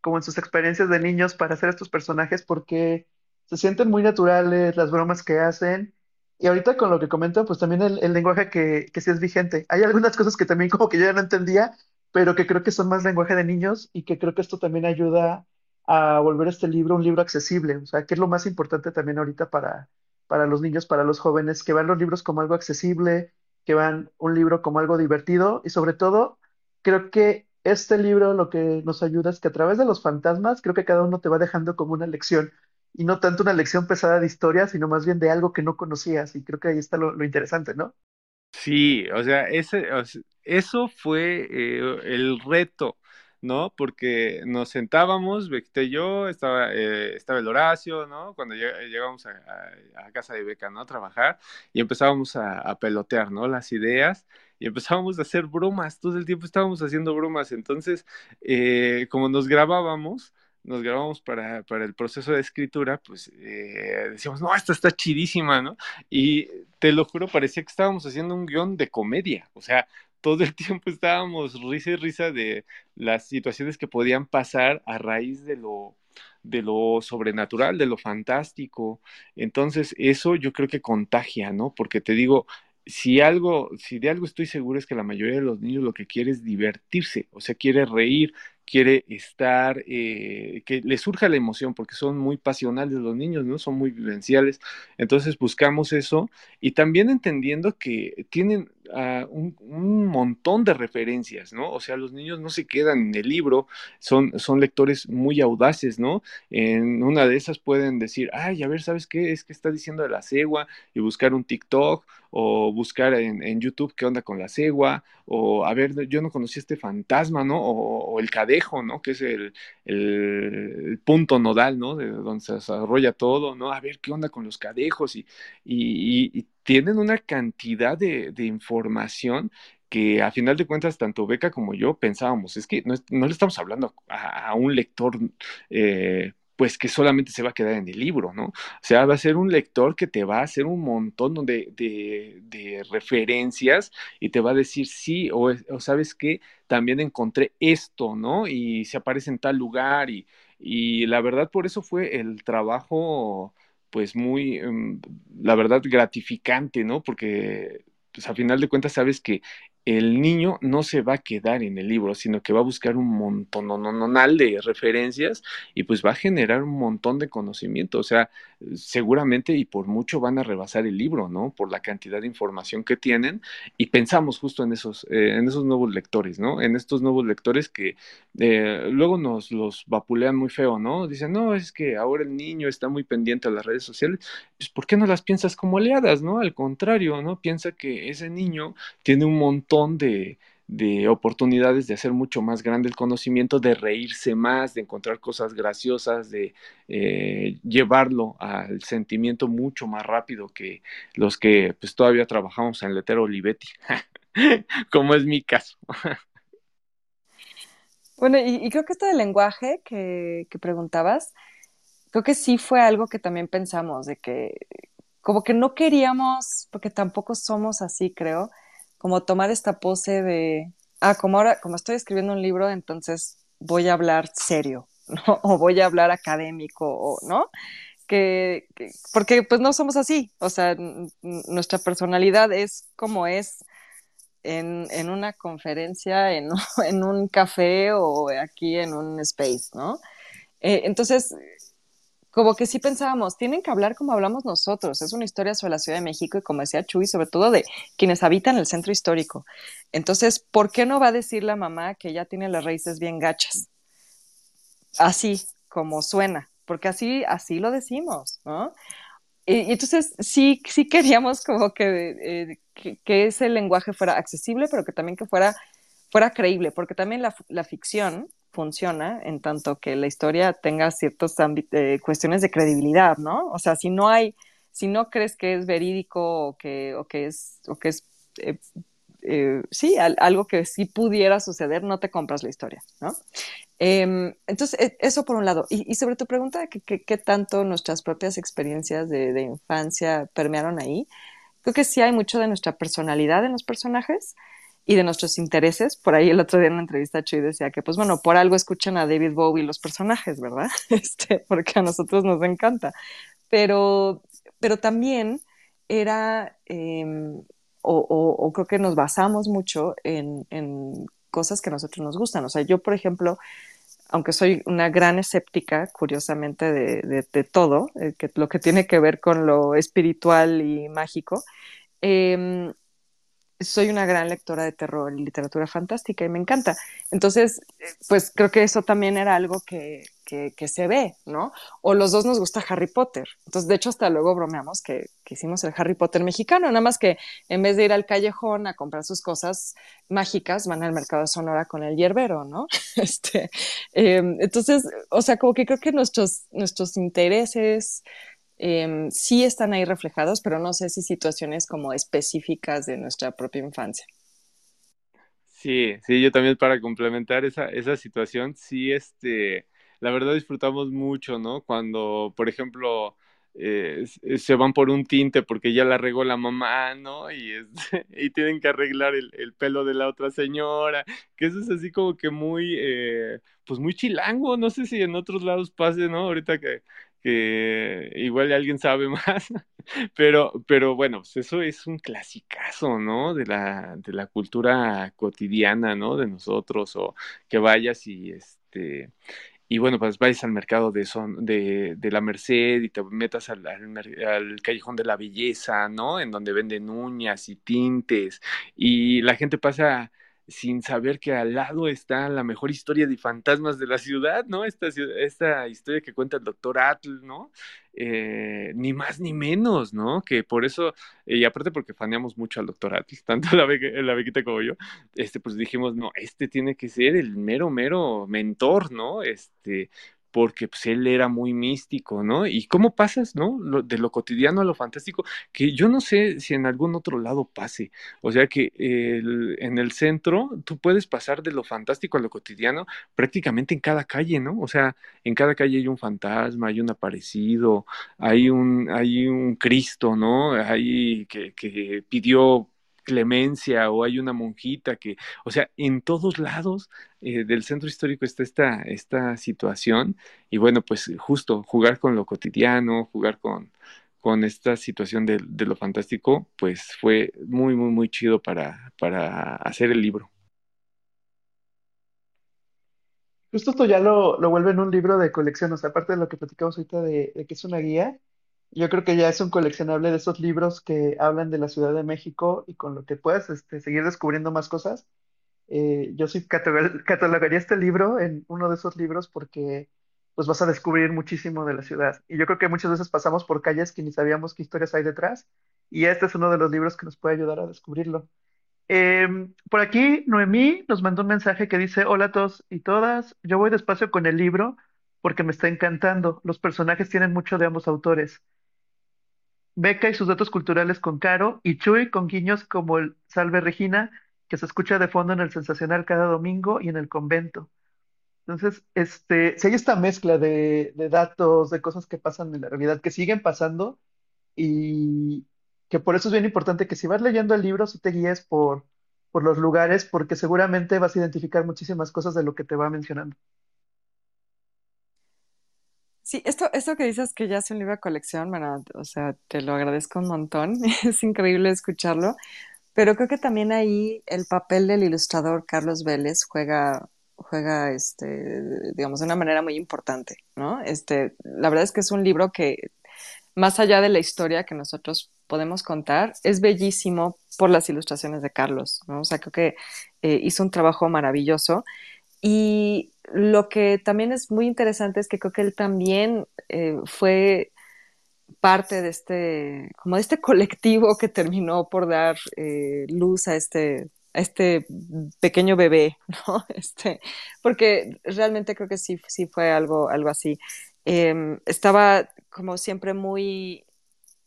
como en sus experiencias de niños para hacer estos personajes porque se sienten muy naturales las bromas que hacen y ahorita con lo que comentan pues también el, el lenguaje que, que sí es vigente. Hay algunas cosas que también como que yo ya no entendía, pero que creo que son más lenguaje de niños y que creo que esto también ayuda a volver este libro un libro accesible. O sea, que es lo más importante también ahorita para, para los niños, para los jóvenes, que vean los libros como algo accesible, que vean un libro como algo divertido y sobre todo creo que este libro lo que nos ayuda es que a través de los fantasmas creo que cada uno te va dejando como una lección y no tanto una lección pesada de historia, sino más bien de algo que no conocías y creo que ahí está lo, lo interesante, ¿no? Sí, o sea, ese, eso fue eh, el reto ¿no? Porque nos sentábamos, Bequita y yo, estaba, eh, estaba el Horacio, ¿no? Cuando llegábamos a, casa de Beca, ¿no? A trabajar y empezábamos a, pelotear, ¿no? Las ideas y empezábamos a hacer bromas, todo el tiempo estábamos haciendo bromas, entonces, eh, como nos grabábamos, nos grabamos para, para, el proceso de escritura, pues eh, decíamos, no, esta está chidísima, ¿no? Y te lo juro, parecía que estábamos haciendo un guion de comedia, o sea, todo el tiempo estábamos risa y risa de las situaciones que podían pasar a raíz de lo, de lo sobrenatural, de lo fantástico. Entonces, eso yo creo que contagia, ¿no? Porque te digo, si algo, si de algo estoy seguro es que la mayoría de los niños lo que quiere es divertirse, o sea, quiere reír, quiere estar, eh, que le surja la emoción, porque son muy pasionales los niños, ¿no? Son muy vivenciales. Entonces buscamos eso y también entendiendo que tienen un, montón de referencias, ¿no? O sea, los niños no se quedan en el libro, son, son lectores muy audaces, ¿no? En una de esas pueden decir, ay, a ver, ¿sabes qué? Es que está diciendo de la cegua y buscar un TikTok o buscar en, YouTube qué onda con la cegua o a ver, yo no conocí este fantasma, ¿no? O, o el cadete ¿no? Que es el, el, punto nodal, ¿no? De donde se desarrolla todo, ¿no? A ver qué onda con los cadejos y, tienen una cantidad de, información que a final de cuentas tanto Beca como yo pensábamos, es que no, no le estamos hablando a, un lector eh, pues que solamente se va a quedar en el libro, ¿no? O sea, va a ser un lector que te va a hacer un montón de, referencias y te va a decir, sí, o, sabes que también encontré esto, ¿no? Y se aparece en tal lugar y, y la verdad por eso fue el trabajo pues muy, em, la verdad, gratificante, ¿no? Porque pues a final de cuentas sabes que el niño no se va a quedar en el libro, sino que va a buscar un montón de referencias y pues va a generar un montón de conocimiento. O sea, seguramente y por mucho van a rebasar el libro, ¿no? Por la cantidad de información que tienen y pensamos justo en esos, eh, en esos nuevos lectores, ¿no? En estos nuevos lectores que eh, luego nos los vapulean muy feo, ¿no? Dicen, no, es que ahora el niño está muy pendiente a las redes sociales. Pues, ¿por qué no las piensas como oleadas, ¿no? Al contrario, ¿no? Piensa que ese niño tiene un montón de, de oportunidades de hacer mucho más grande el conocimiento, de reírse más, de encontrar cosas graciosas, de eh, llevarlo al sentimiento mucho más rápido que los que pues todavía trabajamos en Letero Olivetti, [LAUGHS] como es mi caso. bueno, y, creo que esto del lenguaje que preguntabas, creo que sí fue algo que también pensamos, de que como que no queríamos, porque tampoco somos así, creo, como tomar esta pose de, ah, como ahora, como estoy escribiendo un libro, entonces voy a hablar serio, [LAUGHS] ¿no? O voy a hablar académico, o, ¿no? Que, porque pues no somos así, o sea, nuestra personalidad es como es en, en una conferencia, [LAUGHS] en, un café o aquí en un space, ¿no? Eh, entonces, como que sí pensábamos, tienen que hablar como hablamos nosotros. Es una historia sobre la Ciudad de México y como decía Chuy, sobre todo de quienes habitan el centro histórico. Entonces, ¿por qué no va a decir la mamá que ya tiene las raíces bien gachas? Así como suena, porque así, así lo decimos, ¿no? Y, entonces sí, sí queríamos como que, eh, que, ese lenguaje fuera accesible, pero que también que fuera, fuera creíble, porque también la, la ficción funciona en tanto que la historia tenga ciertas eh, cuestiones de credibilidad, ¿no? O sea, si no hay, si no crees que es verídico o que, o que es, o que es eh, eh, sí, algo que sí pudiera suceder, no te compras la historia, ¿no? Em, entonces, e, eso por un lado. Y, sobre tu pregunta, ¿qué, tanto nuestras propias experiencias de, de, infancia permearon ahí? Creo que sí hay mucho de nuestra personalidad en los personajes, y de nuestros intereses. Por ahí el otro día en una entrevista Chuy decía que, pues bueno, por algo escuchan a David Bowie los personajes, ¿verdad? [LAUGHS] Este, porque a nosotros nos encanta. Pero, pero también era, em, o, o, creo que nos basamos mucho en, en, cosas que a nosotros nos gustan. O sea, yo, por ejemplo, aunque soy una gran escéptica, curiosamente, de, de, todo, eh, lo que tiene que ver con lo espiritual y mágico, eh, soy una gran lectora de terror y literatura fantástica y me encanta. Entonces, pues creo que eso también era algo que, que, se ve, ¿no? O los dos nos gusta Harry Potter. Entonces, de hecho, hasta luego bromeamos que, que, hicimos el Harry Potter mexicano, nada más que en vez de ir al callejón a comprar sus cosas mágicas, van al mercado de Sonora con el hierbero, ¿no? [LAUGHS] Este, em, entonces, o sea, como que creo que nuestros, nuestros intereses Em, sí están ahí reflejados, pero no sé si situaciones como específicas de nuestra propia infancia. Sí, sí, yo también para complementar esa, esa situación, sí, este, la verdad disfrutamos mucho, ¿no? Cuando, por ejemplo, eh, se van por un tinte porque ya la regó la mamá, ¿no? Y, [LAUGHS] y tienen que arreglar el, el, pelo de la otra señora, que eso es así como que muy, eh, pues muy chilango, no sé si en otros lados pase, ¿no? Ahorita que, que igual alguien sabe [LAUGHS] más, pero, pero bueno, pues eso es un clasicazo, ¿no? De la, de la cultura cotidiana, ¿no? De nosotros, o que vayas y este, y bueno, pues vayas al mercado de, son, de, de la Merced y te metas al, al, callejón de la belleza, ¿no? En donde venden uñas y tintes, y la gente pasa sin saber que al lado está la mejor historia de fantasmas de la ciudad, ¿no? Esta, esta historia que cuenta el doctor Atl, ¿no? Eh, ni más ni menos, ¿no? Que por eso, eh, y aparte porque faneamos mucho al doctor Atl, [LAUGHS] tanto la, la Bequita como yo, este, pues dijimos, no, este tiene que ser el mero, mero mentor, ¿no? Este, porque pues, él era muy místico, ¿no? Y cómo pasas, ¿no? de lo cotidiano a lo fantástico, que yo no sé si en algún otro lado pase. O sea que en el centro tú puedes pasar de lo fantástico a lo cotidiano prácticamente en cada calle, ¿no? O sea, en cada calle hay un fantasma, hay un aparecido, hay un, hay un Cristo, ¿no? Hay que, que pidió clemencia o hay una monjita que, o sea, en todos lados eh, del centro histórico está esta, esta situación y bueno, pues justo jugar con lo cotidiano, jugar con, con esta situación de, lo fantástico, pues fue muy, muy, muy chido para, para hacer el libro. Justo esto ya lo, lo vuelve en un libro de colección, o sea, aparte de lo que platicamos ahorita de que es una guía, yo creo que ya es un coleccionable de esos libros que hablan de la Ciudad de México y con lo que puedas este, seguir descubriendo más cosas. Eh, yo sí catalogaría este libro en uno de esos libros porque pues vas a descubrir muchísimo de la ciudad. Y yo creo que muchas veces pasamos por calles que ni sabíamos qué historias hay detrás y este es uno de los libros que nos puede ayudar a descubrirlo. Em, por aquí, Noemí nos mandó un mensaje que dice, hola a todos y todas, yo voy despacio con el libro porque me está encantando. Los personajes tienen mucho de ambos autores. Beca y sus datos culturales con Caro, y Chuy con guiños como el Salve Regina, que se escucha de fondo en el Sensacional cada domingo y en el convento. Entonces, este, si hay esta mezcla de, datos, de cosas que pasan en la realidad, que siguen pasando, y que por eso es bien importante que si vas leyendo el libro, si te guíes por, por los lugares, porque seguramente vas a identificar muchísimas cosas de lo que te va mencionando. Sí, esto, esto que dices que ya es un libro de colección, bueno, o sea, te lo agradezco un montón, [LAUGHS] es increíble escucharlo, pero creo que también ahí el papel del ilustrador Carlos Vélez juega, juega, este, digamos, de una manera muy importante, ¿no? Este, la verdad es que es un libro que, más allá de la historia que nosotros podemos contar, es bellísimo por las ilustraciones de Carlos, ¿no? O sea, creo que eh, hizo un trabajo maravilloso y lo que también es muy interesante es que creo que él también eh, fue parte de este, como de este [LAUGHS] colectivo que terminó por dar eh, luz a este, este pequeño bebé, [LAUGHS] ¿no? Este, porque realmente creo que sí, sí fue algo, algo así. Em, estaba como siempre muy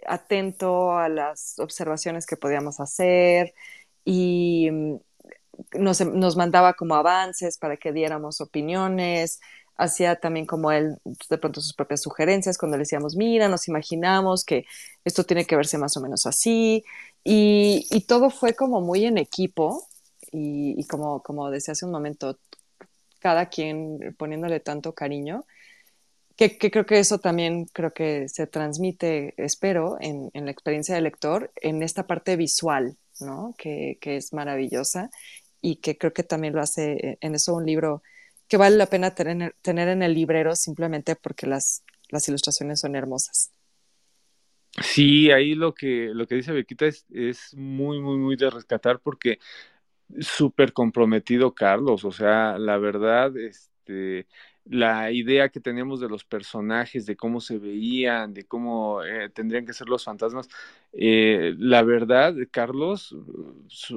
atento a las observaciones que podíamos hacer y nos, mandaba como avances para que diéramos opiniones, hacía también como él de pronto sus propias sugerencias cuando le decíamos, mira, nos imaginamos que esto tiene que verse más o menos así, y, todo fue como muy en equipo, y, como, como decía hace un momento, cada quien poniéndole tanto cariño, que, creo que eso también creo que se transmite, espero, en, la experiencia del lector, en esta parte visual, ¿no? Que, es maravillosa y que creo que también lo hace eh, en eso un libro que vale la pena tener, en el librero simplemente porque las, las ilustraciones son hermosas. Sí, ahí lo que, lo que dice Bequita es, es muy, muy, muy de rescatar porque súper comprometido Carlos, o sea, la verdad, este, la idea que teníamos de los personajes, de cómo se veían, de cómo eh, tendrían que ser los fantasmas, eh, la verdad, Carlos,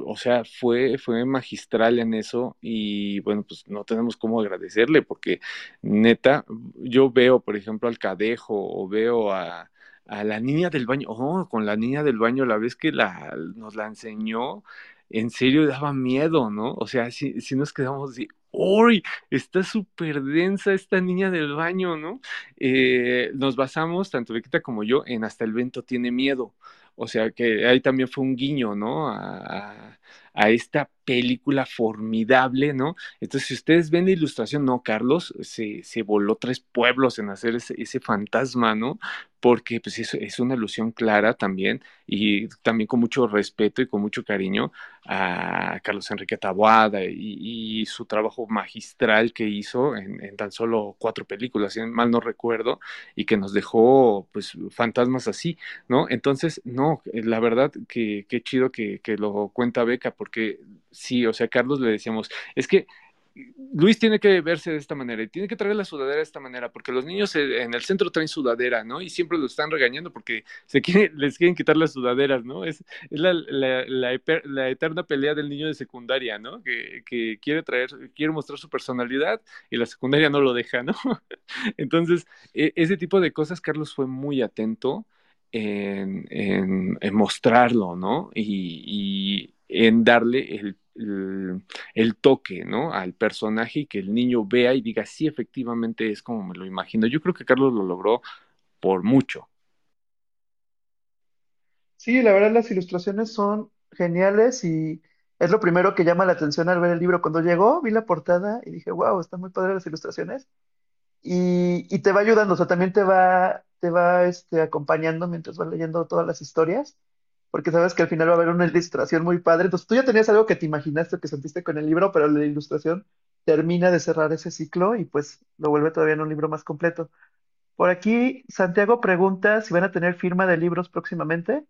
o sea, fue, fue magistral en eso y bueno, pues no tenemos cómo agradecerle porque neta, yo veo, por ejemplo, al Cadejo o veo a a la niña del baño, oh, con la niña del baño, la vez que la, nos la enseñó, en serio daba miedo, ¿no? O sea, si, nos quedamos así, ¡Uy! Está súper densa esta niña del baño, ¿no? Eh, nos basamos, tanto Bequita como yo, en Hasta el Vento tiene miedo. O sea que ahí también fue un guiño, ¿no? A, a esta película formidable, ¿no? Entonces, si ustedes ven la ilustración, no, Carlos se, se voló tres pueblos en hacer ese, ese fantasma, ¿no? Porque pues es, es, una alusión clara también y también con mucho respeto y con mucho cariño a Carlos Enrique Taboada y, su trabajo magistral que hizo en, en, tan solo cuatro películas, si mal no recuerdo, y que nos dejó pues fantasmas así, ¿no? Entonces, no, la verdad que qué chido que, que lo cuenta Beca, porque sí, o sea, Carlos le decíamos, es que Luis tiene que verse de esta manera y tiene que traer la sudadera de esta manera, porque los niños en el centro traen sudadera, ¿no? Y siempre lo están regañando porque se quiere, [LAUGHS] les quieren quitar las sudaderas, ¿no? Es, la, eterna pelea del niño de secundaria, ¿no? Que, quiere traer, quiere mostrar su personalidad y la secundaria no lo deja, ¿no? [LAUGHS] Entonces, e, ese tipo de cosas, Carlos fue muy atento en, en, en mostrarlo, ¿no? Y, y en darle el el, toque, ¿no? Al personaje y que el niño vea y diga, sí, efectivamente es como me lo imagino. Yo creo que Carlos lo logró por mucho. Sí, la verdad las ilustraciones son geniales y es lo primero que llama la atención al ver el libro. Cuando llegó, vi la portada y dije, wow, están muy padres las ilustraciones. Y, y, te va ayudando, o sea, también te va, te va este, acompañando mientras vas leyendo todas las historias porque sabes que al final va a haber una ilustración muy padre. Entonces tú ya tenías algo que te imaginaste, que sentiste con el libro, pero la ilustración termina de cerrar ese ciclo y pues lo vuelve todavía en un libro más completo. Por aquí, Santiago pregunta si van a tener firma de libros próximamente.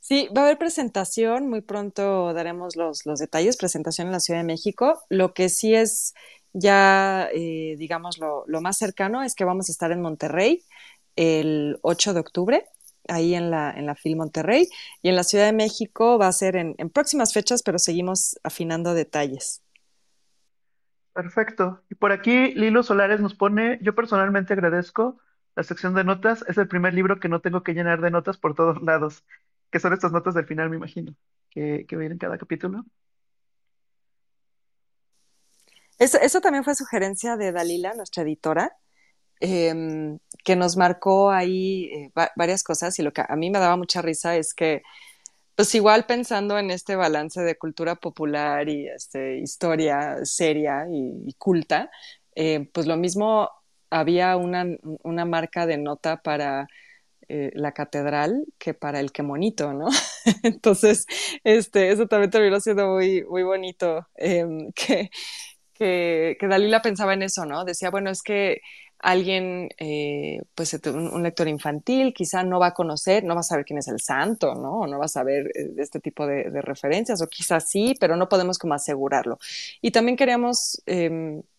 Sí, va a haber presentación, muy pronto daremos los, los detalles, presentación en la Ciudad de México. Lo que sí es ya, eh, digamos, lo, lo más cercano es que vamos a estar en Monterrey el 8 de octubre ahí en la, en la Monterrey. Y en la Ciudad de México va a ser en, en próximas fechas, pero seguimos afinando detalles. Perfecto. Y por aquí Lilo Solares nos pone, yo personalmente agradezco la sección de notas, es el primer libro que no tengo que llenar de notas por todos [LAUGHS] lados, que son estas notas del final, me imagino, que, que vienen en cada capítulo. Eso, eso también fue sugerencia de Dalila, nuestra editora eh, que nos marcó ahí eh, va varias cosas y lo que a mí me daba mucha risa es que, pues igual pensando en este balance de cultura popular y este, historia seria y, culta, eh, pues lo mismo había una, una marca de nota para eh, la catedral que para el que monito, ¿no? [LAUGHS] Entonces, este, eso también terminó siendo muy, muy bonito, em, que, que Dalila pensaba en eso, ¿no? Decía, bueno, es que alguien, eh, pues un, lector infantil, quizá no va a conocer, no va a saber quién es el santo, ¿no? No va a saber eh, este tipo de, de, referencias, o quizás sí, pero no podemos como asegurarlo. Y también queríamos,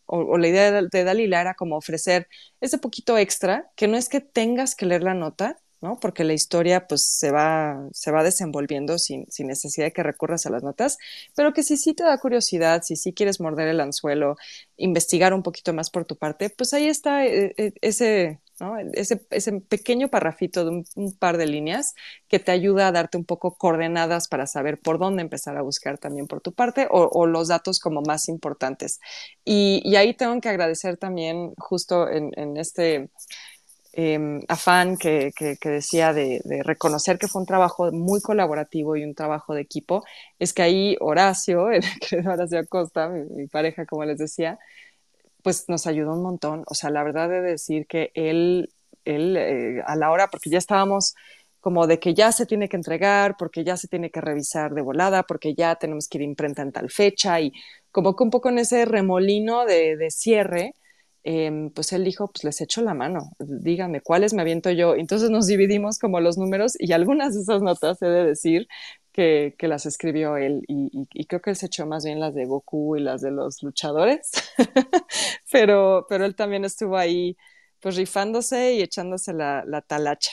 o, o, la idea de, de Dalila era como ofrecer ese poquito extra, que no es que tengas que leer la nota, ¿no? Porque la historia pues se va, se va desenvolviendo sin, sin, necesidad de que recurras a las notas, pero que si sí te da curiosidad, si sí quieres morder el anzuelo, investigar un poquito más por tu parte, pues ahí está eh, eh, ese, ese, ese, pequeño parrafito de un, par de líneas que te ayuda a darte un poco coordenadas para saber por dónde empezar a buscar también por tu parte o, los datos como más importantes. Y, ahí tengo que agradecer también justo en este eh, afán que, que, decía de, reconocer que fue un trabajo muy colaborativo y un trabajo de equipo, es que ahí Horacio, [LAUGHS] el Horacio Acosta, mi, pareja, como les decía, pues nos ayudó un montón. O sea, la verdad de decir que él, él eh, a la hora, porque ya estábamos como de que ya se tiene que entregar, porque ya se tiene que revisar de volada, porque ya tenemos que ir imprenta en tal fecha y como que un poco en ese remolino de, de cierre, em, pues él dijo, pues les echo la mano, dígame, ¿cuáles me aviento yo? Entonces nos dividimos como los números y algunas de esas notas he de decir que, que las escribió él y, y, creo que él se echó más bien las de Goku y las de los luchadores, [LAUGHS] pero, pero él también estuvo ahí pues rifándose y echándose la, la talacha.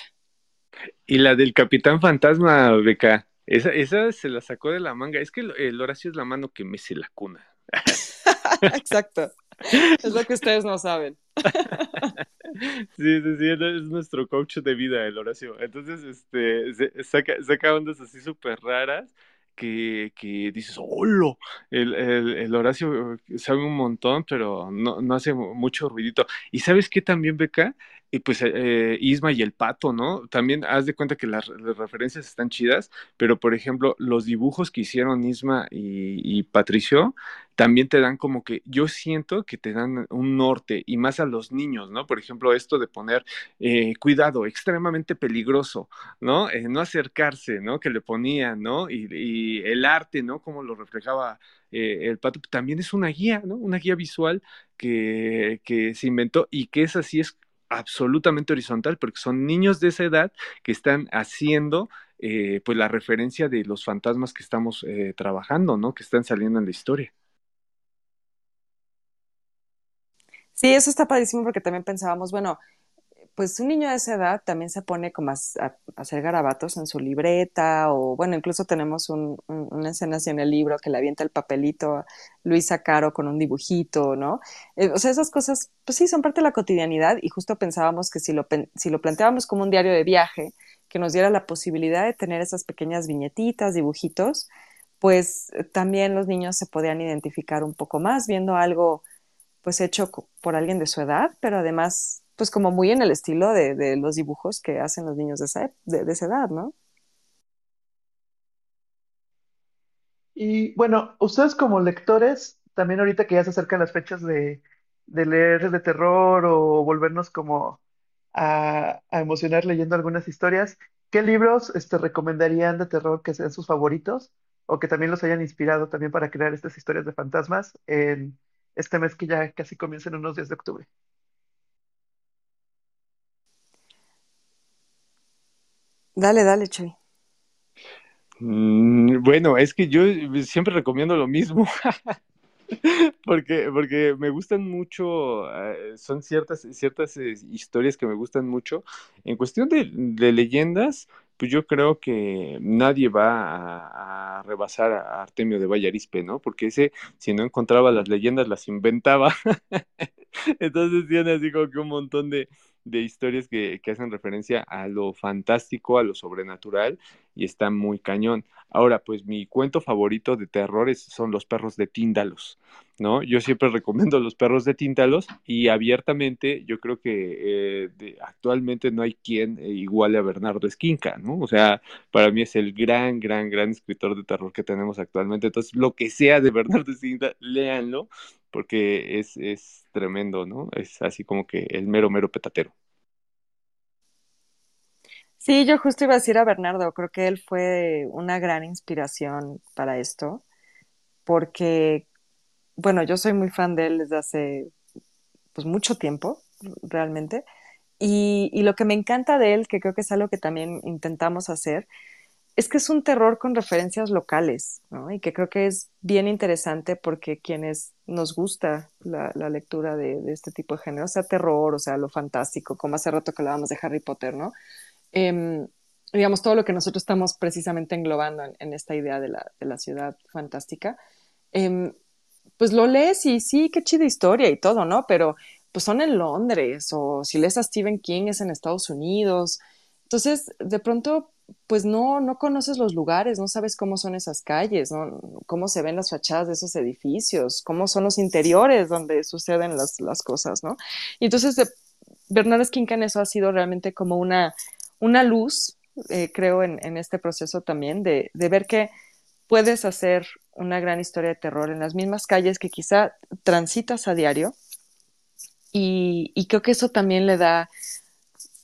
Y la del Capitán Fantasma, Beca, esa, esa se la sacó de la manga. Es que el, Horacio es la mano que mece la cuna. [LAUGHS] Exacto. [LAUGHS] Es lo que ustedes no saben. [LAUGHS] Sí, sí, sí, es nuestro coach de vida, el Horacio. Entonces, este, saca, saca ondas así súper raras que, que dices, ¡holo! El, el, Horacio sabe un montón, pero no, no hace mucho ruidito. ¿Y sabes qué también, Beca? Y pues eh, Isma y el pato, ¿no? También haz de cuenta que las, referencias están chidas, pero por ejemplo, los dibujos que hicieron Isma y, Patricio también te dan como que yo siento que te dan un norte y más a los niños, ¿no? Por ejemplo, esto de poner eh, cuidado, extremadamente peligroso, ¿no? Eh, no acercarse, ¿no? Que le ponían, ¿no? Y, el arte, ¿no? Como lo reflejaba el pato, también es una guía, ¿no? Una guía visual que, se inventó y que esa sí es absolutamente horizontal porque son niños de esa edad que están haciendo eh, pues la referencia de los fantasmas que estamos eh, trabajando, ¿no? Que están saliendo en la historia. Sí, eso está padrísimo porque también pensábamos, bueno, pues un niño de esa edad también se pone como a, hacer garabatos en su libreta o bueno, incluso tenemos una escena así en el libro que le avienta el papelito a Luisa Caro con un dibujito, ¿no? Eh, o sea, esas cosas, pues sí, son parte de la cotidianidad y justo pensábamos que si lo, si lo planteábamos como un diario de viaje, que nos diera la posibilidad de tener esas pequeñas viñetitas, dibujitos, pues eh, también los niños se podían identificar un poco más viendo algo pues hecho por alguien de su edad, pero además pues como muy en el estilo de, los dibujos que hacen los niños de esa, de, esa edad, ¿no? Y bueno, ustedes como lectores, también ahorita que ya se acercan las fechas de, leer de terror o volvernos como a, emocionar leyendo algunas historias, ¿qué libros este, recomendarían de terror que sean sus favoritos o que también los hayan inspirado también para crear estas historias de fantasmas en este mes que ya casi comienza en unos días de octubre? Dale, dale, Chuy. Mm, bueno, es que yo siempre recomiendo lo mismo. [LAUGHS] porque, porque me gustan mucho, eh, son ciertas, ciertas eh, historias que me gustan mucho. En cuestión de, leyendas, pues yo creo que nadie va a, rebasar a Artemio de Vallarispe, ¿no? Porque ese, si no encontraba las leyendas, las inventaba. [LAUGHS] Entonces tiene así como que un montón de, de historias que, que, hacen referencia a lo fantástico, a lo sobrenatural, y está muy cañón. Ahora, pues mi cuento favorito de terrores son los perros de Tíndalos, ¿no? Yo siempre [LAUGHS] recomiendo los perros de Tíndalos y abiertamente yo creo que eh, actualmente no hay quien eh, iguale a Bernardo Esquinca, ¿no? O sea, para mí es el gran, gran, gran escritor de terror que tenemos actualmente. Entonces, lo que sea de Bernardo Esquinca, léanlo, porque es, es tremendo, ¿no? Es así como que el mero, mero petatero. Sí, yo justo iba a decir a Bernardo, creo que él fue una gran inspiración para esto, porque, bueno, yo soy muy fan de él desde hace pues mucho tiempo, realmente, y, lo que me encanta de él, que creo que es algo que también intentamos hacer, es que es un terror con referencias locales, ¿no? Y que creo que es bien interesante porque quienes nos gusta la, lectura de, este tipo de género, sea terror, o sea, lo fantástico, como hace rato que hablábamos de Harry Potter, ¿no? Em, digamos, todo lo que nosotros estamos precisamente englobando en, esta idea de la, ciudad fantástica, em, pues lo lees y sí, qué chida historia y todo, ¿no? Pero pues son en Londres o si lees a Stephen King es en Estados Unidos. Entonces, de pronto pues no, no conoces los lugares, no sabes cómo son esas calles, ¿no? cómo se ven las fachadas de esos edificios, cómo son los interiores donde suceden las, las cosas, ¿no? Y entonces Bernardo Esquinca eso ha sido realmente como una, una luz, eh, creo, en, este proceso también, de, ver que puedes hacer una gran historia de terror en las mismas calles que quizá transitas a diario y creo que eso también le da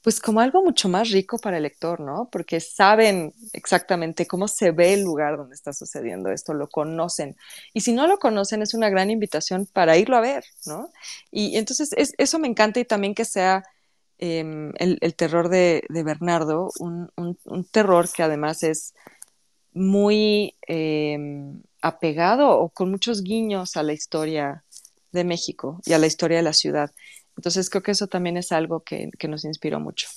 pues como algo mucho más rico para el lector, ¿no? Porque saben exactamente cómo se ve el lugar donde está sucediendo esto, lo conocen. Y si no lo conocen, es una gran invitación para irlo a ver, ¿no? Y entonces eso me encanta y también que sea em, el, terror de, Bernardo, un, terror que además es muy em, apegado o con muchos guiños a la historia de México y a la historia de la ciudad. Entonces creo que eso también es algo que, nos inspiró mucho.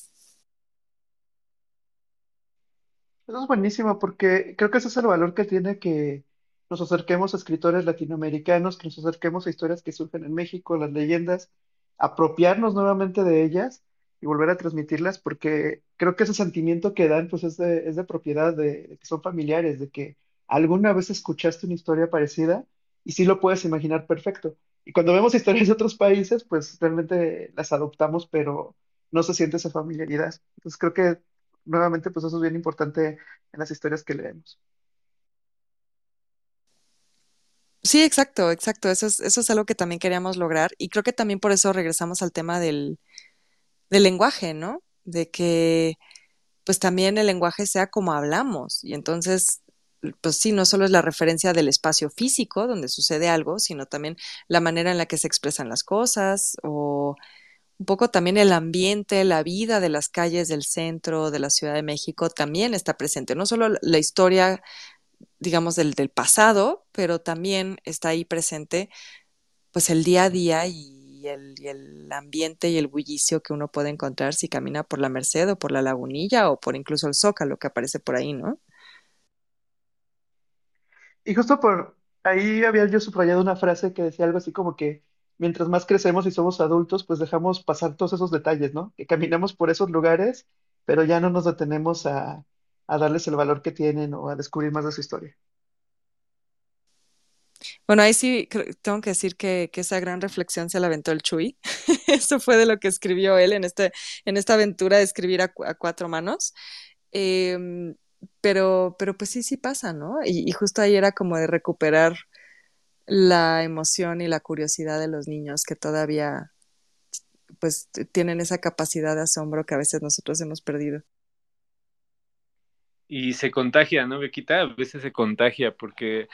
Eso es buenísimo porque creo que ese es el valor que tiene que nos acerquemos a escritores latinoamericanos, que nos acerquemos a historias que surgen en México, las leyendas, apropiarnos nuevamente de ellas y volver a transmitirlas, porque creo que ese sentimiento que dan pues es de, es de propiedad, de, que son familiares, de que alguna vez escuchaste una historia parecida y sí lo puedes imaginar perfecto. Y cuando vemos historias de otros países, pues realmente las adoptamos, pero no se siente esa familiaridad. Entonces creo que nuevamente pues eso es bien importante en las historias que leemos. Sí, exacto, exacto. Eso es, eso es algo que también queríamos lograr y creo que también por eso regresamos al tema del, del lenguaje, ¿no? De que pues también el lenguaje sea como hablamos y entonces pues sí, no solo es la referencia del espacio físico donde sucede algo, sino también la manera en la que se expresan las cosas o un poco también el ambiente, la vida de las calles del centro de la Ciudad de México también está presente. No solo la historia, digamos, del, del pasado, pero también está ahí presente pues el día a día y el, ambiente y el bullicio que uno puede encontrar si camina por la Merced o por la Lagunilla o por incluso el Zócalo que aparece por ahí, ¿no? Y justo por ahí había yo subrayado una frase que decía algo así como que mientras más crecemos y somos adultos, pues dejamos pasar todos esos detalles, ¿no? Que caminamos por esos lugares, pero ya no nos detenemos a, darles el valor que tienen o a descubrir más de su historia. Bueno, ahí sí tengo que decir que, esa gran reflexión se la aventó el Chuy. [LAUGHS] Eso fue de lo que escribió él en, este, en esta aventura de escribir a, cuatro manos. Em, pero, pero pues sí, sí pasa, ¿no? Y, justo ahí era como de recuperar la emoción y la curiosidad de los niños que todavía pues tienen esa capacidad de asombro que a veces nosotros hemos perdido. Y se contagia, ¿no, Bequita? A veces se contagia porque,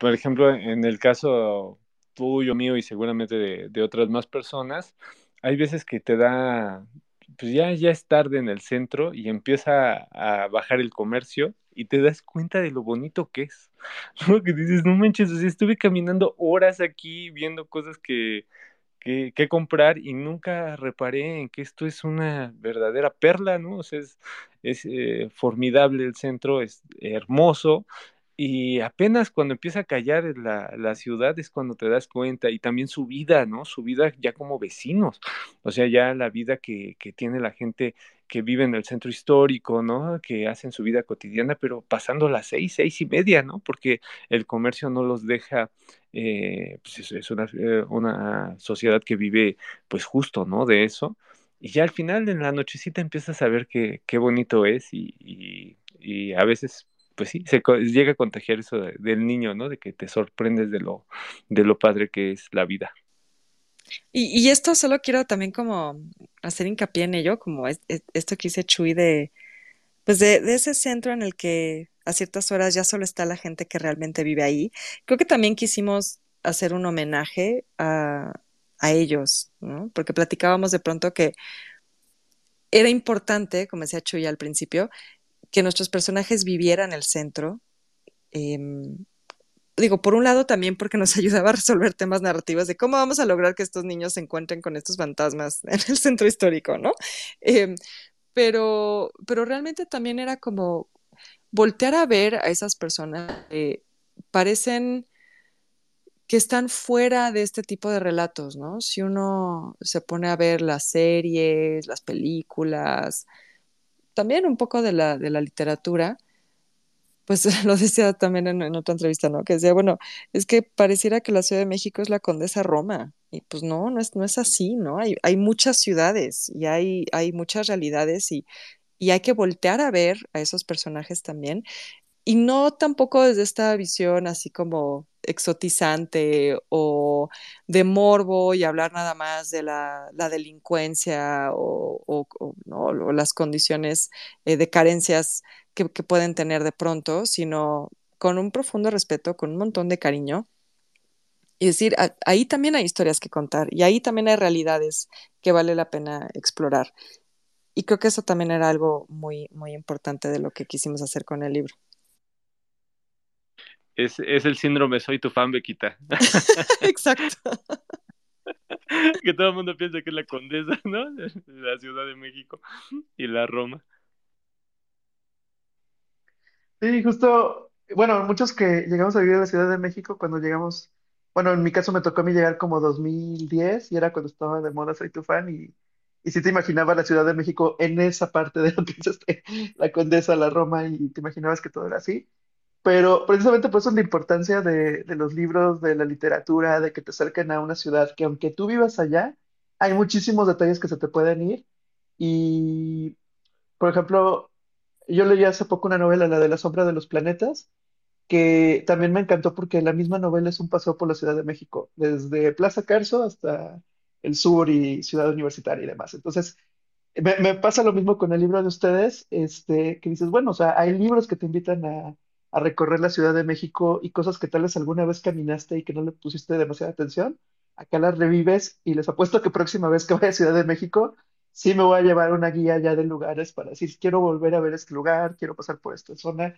por ejemplo, en el caso tuyo, mío y seguramente de, de otras más personas, hay veces que te da, pues ya, ya es tarde en el centro y empieza a bajar el comercio y te das cuenta de lo bonito que es. [LAUGHS] ¿no? Que dices, no manches, estuve caminando horas aquí viendo cosas que, que, comprar y nunca reparé en que esto es una verdadera perla, ¿no? O sea, es, es eh, formidable el centro, es hermoso y apenas cuando empieza a callar la, la, ciudad es cuando te das cuenta, y también su vida, ¿no? Su vida ya como vecinos, o sea, ya la vida que, que tiene la gente que vive en el centro histórico, ¿no? Que hacen su vida cotidiana, pero pasando las seis, seis y media, ¿no? Porque el comercio no los deja, eh, pues es, una, eh, una sociedad que vive, pues justo, ¿no? De eso. Y ya al final, en la nochecita, empiezas a ver qué, qué bonito es y, y, y a veces pues sí, se llega a contagiar eso del niño, ¿no? De que te sorprendes de lo, de lo padre que es la vida. Y, esto solo quiero también como hacer hincapié en ello, como esto que hice Chuy de, pues de, ese centro en el que a ciertas horas ya solo está la gente que realmente vive ahí. Creo que también quisimos hacer un homenaje a, a ellos, ¿no? Porque platicábamos de pronto que era importante, como decía Chuy al principio, que nuestros personajes vivieran el centro. Em, digo, por un lado también porque nos [LAUGHS] ayudaba a resolver temas narrativos de cómo vamos a lograr que estos niños se encuentren con estos fantasmas [LAUGHS] en el centro histórico, ¿no? Em, pero, pero realmente también era como voltear a ver a esas personas que parecen que están fuera de este tipo de relatos, ¿no? Si uno se pone a ver las series, las películas, también un poco de la, de la literatura, pues [LAUGHS] lo decía también en, otra entrevista, ¿no? Que decía, bueno, es que pareciera que la Ciudad de México es la Condesa Roma, y pues no, no es, no es así, ¿no? Hay, hay muchas ciudades y hay, hay muchas realidades y, y hay que voltear a ver a esos personajes también, y no tampoco desde esta visión así como exotizante o de morbo y hablar nada más de la, delincuencia o, las condiciones eh, de carencias que, pueden tener de pronto, sino con un profundo respeto, con un montón de cariño. Y decir, ahí también hay historias que contar y ahí también hay realidades que vale la pena explorar. Y creo que eso también era algo muy, muy importante de lo que quisimos hacer con el libro. Es, el síndrome soy tu fan, Bequita. [LAUGHS] Exacto. [LAUGHS] que todo el mundo piensa que es la condesa, [LAUGHS] ¿no? De la Ciudad de México y la Roma. Sí, justo, bueno, muchos que llegamos a vivir en la Ciudad de México cuando llegamos, bueno, en mi caso me tocó a mí llegar como 2010 y era cuando estaba de moda Soy tu fan y, y sí te imaginaba la Ciudad de México en esa parte de lo que es este, la Condesa, la Roma y te imaginabas que todo era así. Pero precisamente por eso es la importancia de, de los libros, de la literatura, de que te acerquen a una ciudad que aunque tú vivas allá, hay muchísimos detalles que se te pueden ir. Y, por ejemplo, yo leí hace poco una novela, la de La sombra de los planetas, que también me encantó porque la misma novela es un paseo por la Ciudad de México, desde Plaza Carso hasta el sur y Ciudad Universitaria y demás. Entonces, me, pasa lo mismo con el libro de ustedes, este, que dices, bueno, o sea, hay libros que te invitan a a recorrer la Ciudad de México y cosas que tal vez alguna vez caminaste y que no le pusiste demasiada atención, acá las revives y les apuesto que próxima vez que vaya a Ciudad de México, sí me voy a llevar una guía ya de lugares para decir, quiero volver a ver este lugar, quiero pasar por esta zona.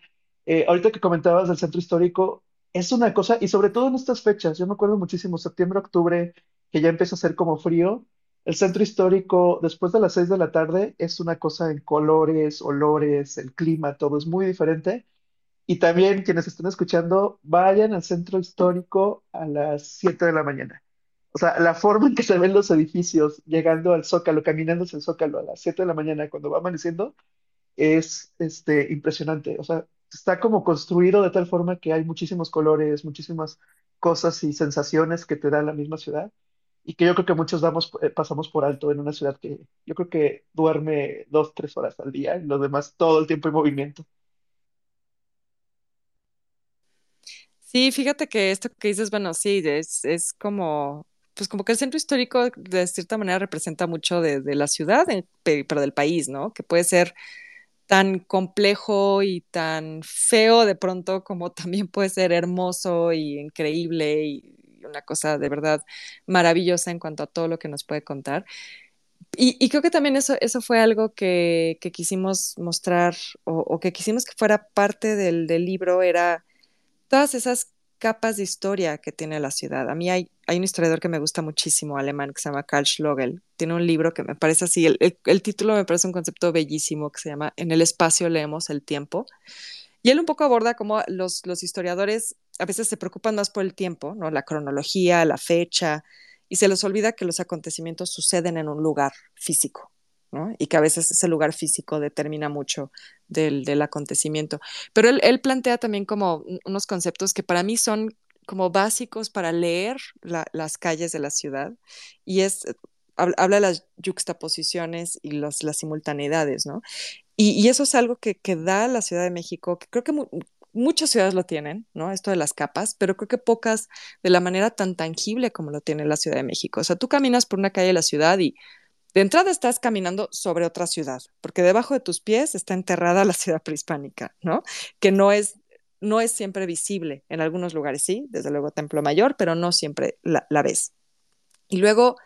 Eh, ahorita que comentabas del centro histórico, es una cosa, y sobre todo en estas fechas, yo me acuerdo muchísimo, septiembre, octubre, que ya empieza a ser como frío, el centro histórico, después de las seis de la tarde, es una cosa en colores, olores, el clima, todo es muy diferente. Y también quienes están escuchando, vayan al centro histórico a las 7 de la mañana. O sea, la forma en que se ven los edificios llegando al Zócalo, caminando hacia el Zócalo a las 7 de la mañana cuando va amaneciendo, es este, impresionante. O sea, está como construido de tal forma que hay muchísimos colores, muchísimas cosas y sensaciones que te da la misma ciudad y que yo creo que muchos damos, eh, pasamos por alto en una ciudad que yo creo que duerme dos, tres horas al día y lo demás todo el tiempo en movimiento. Sí, fíjate que esto que dices, bueno, sí, es, es como, pues como que el centro histórico de cierta manera representa mucho de, la ciudad, pero del país, ¿no? Que puede ser tan complejo y tan feo de pronto como [LAUGHS] también puede ser hermoso y increíble y una cosa de verdad maravillosa en cuanto a todo lo que nos puede contar. Y, creo que también eso, eso fue algo que, quisimos mostrar o, que quisimos que fuera parte del, del libro, era todas esas capas de historia que tiene la ciudad. A mí hay, hay un historiador que me gusta muchísimo, alemán, que se llama Karl Schlogel. Tiene un libro que me parece así, el, el, título me parece un concepto bellísimo que se llama En el espacio leemos el tiempo. Y él un poco aborda cómo los, los historiadores a veces se preocupan más por el tiempo, ¿no? la cronología, la fecha, y se les olvida que los acontecimientos suceden en un lugar físico. Y que a veces ese lugar físico determina mucho del, acontecimiento. Pero él, plantea también como unos conceptos que para mí son como básicos para leer las calles de la ciudad y es habla de las juxtaposiciones y las simultaneidades, ¿no? Y, eso es algo que, que, da la Ciudad de México, creo que muchas ciudades lo tienen, ¿no? Esto de las capas, pero creo que pocas de la manera tan tangible como lo tiene la Ciudad de México. O sea, tú caminas por una calle de la ciudad y de entrada estás caminando sobre otra ciudad, porque debajo de tus pies está enterrada la ciudad prehispánica, ¿no? Que no es, no es siempre visible. En algunos lugares sí, desde luego Templo Mayor, pero no siempre la, la ves. Y luego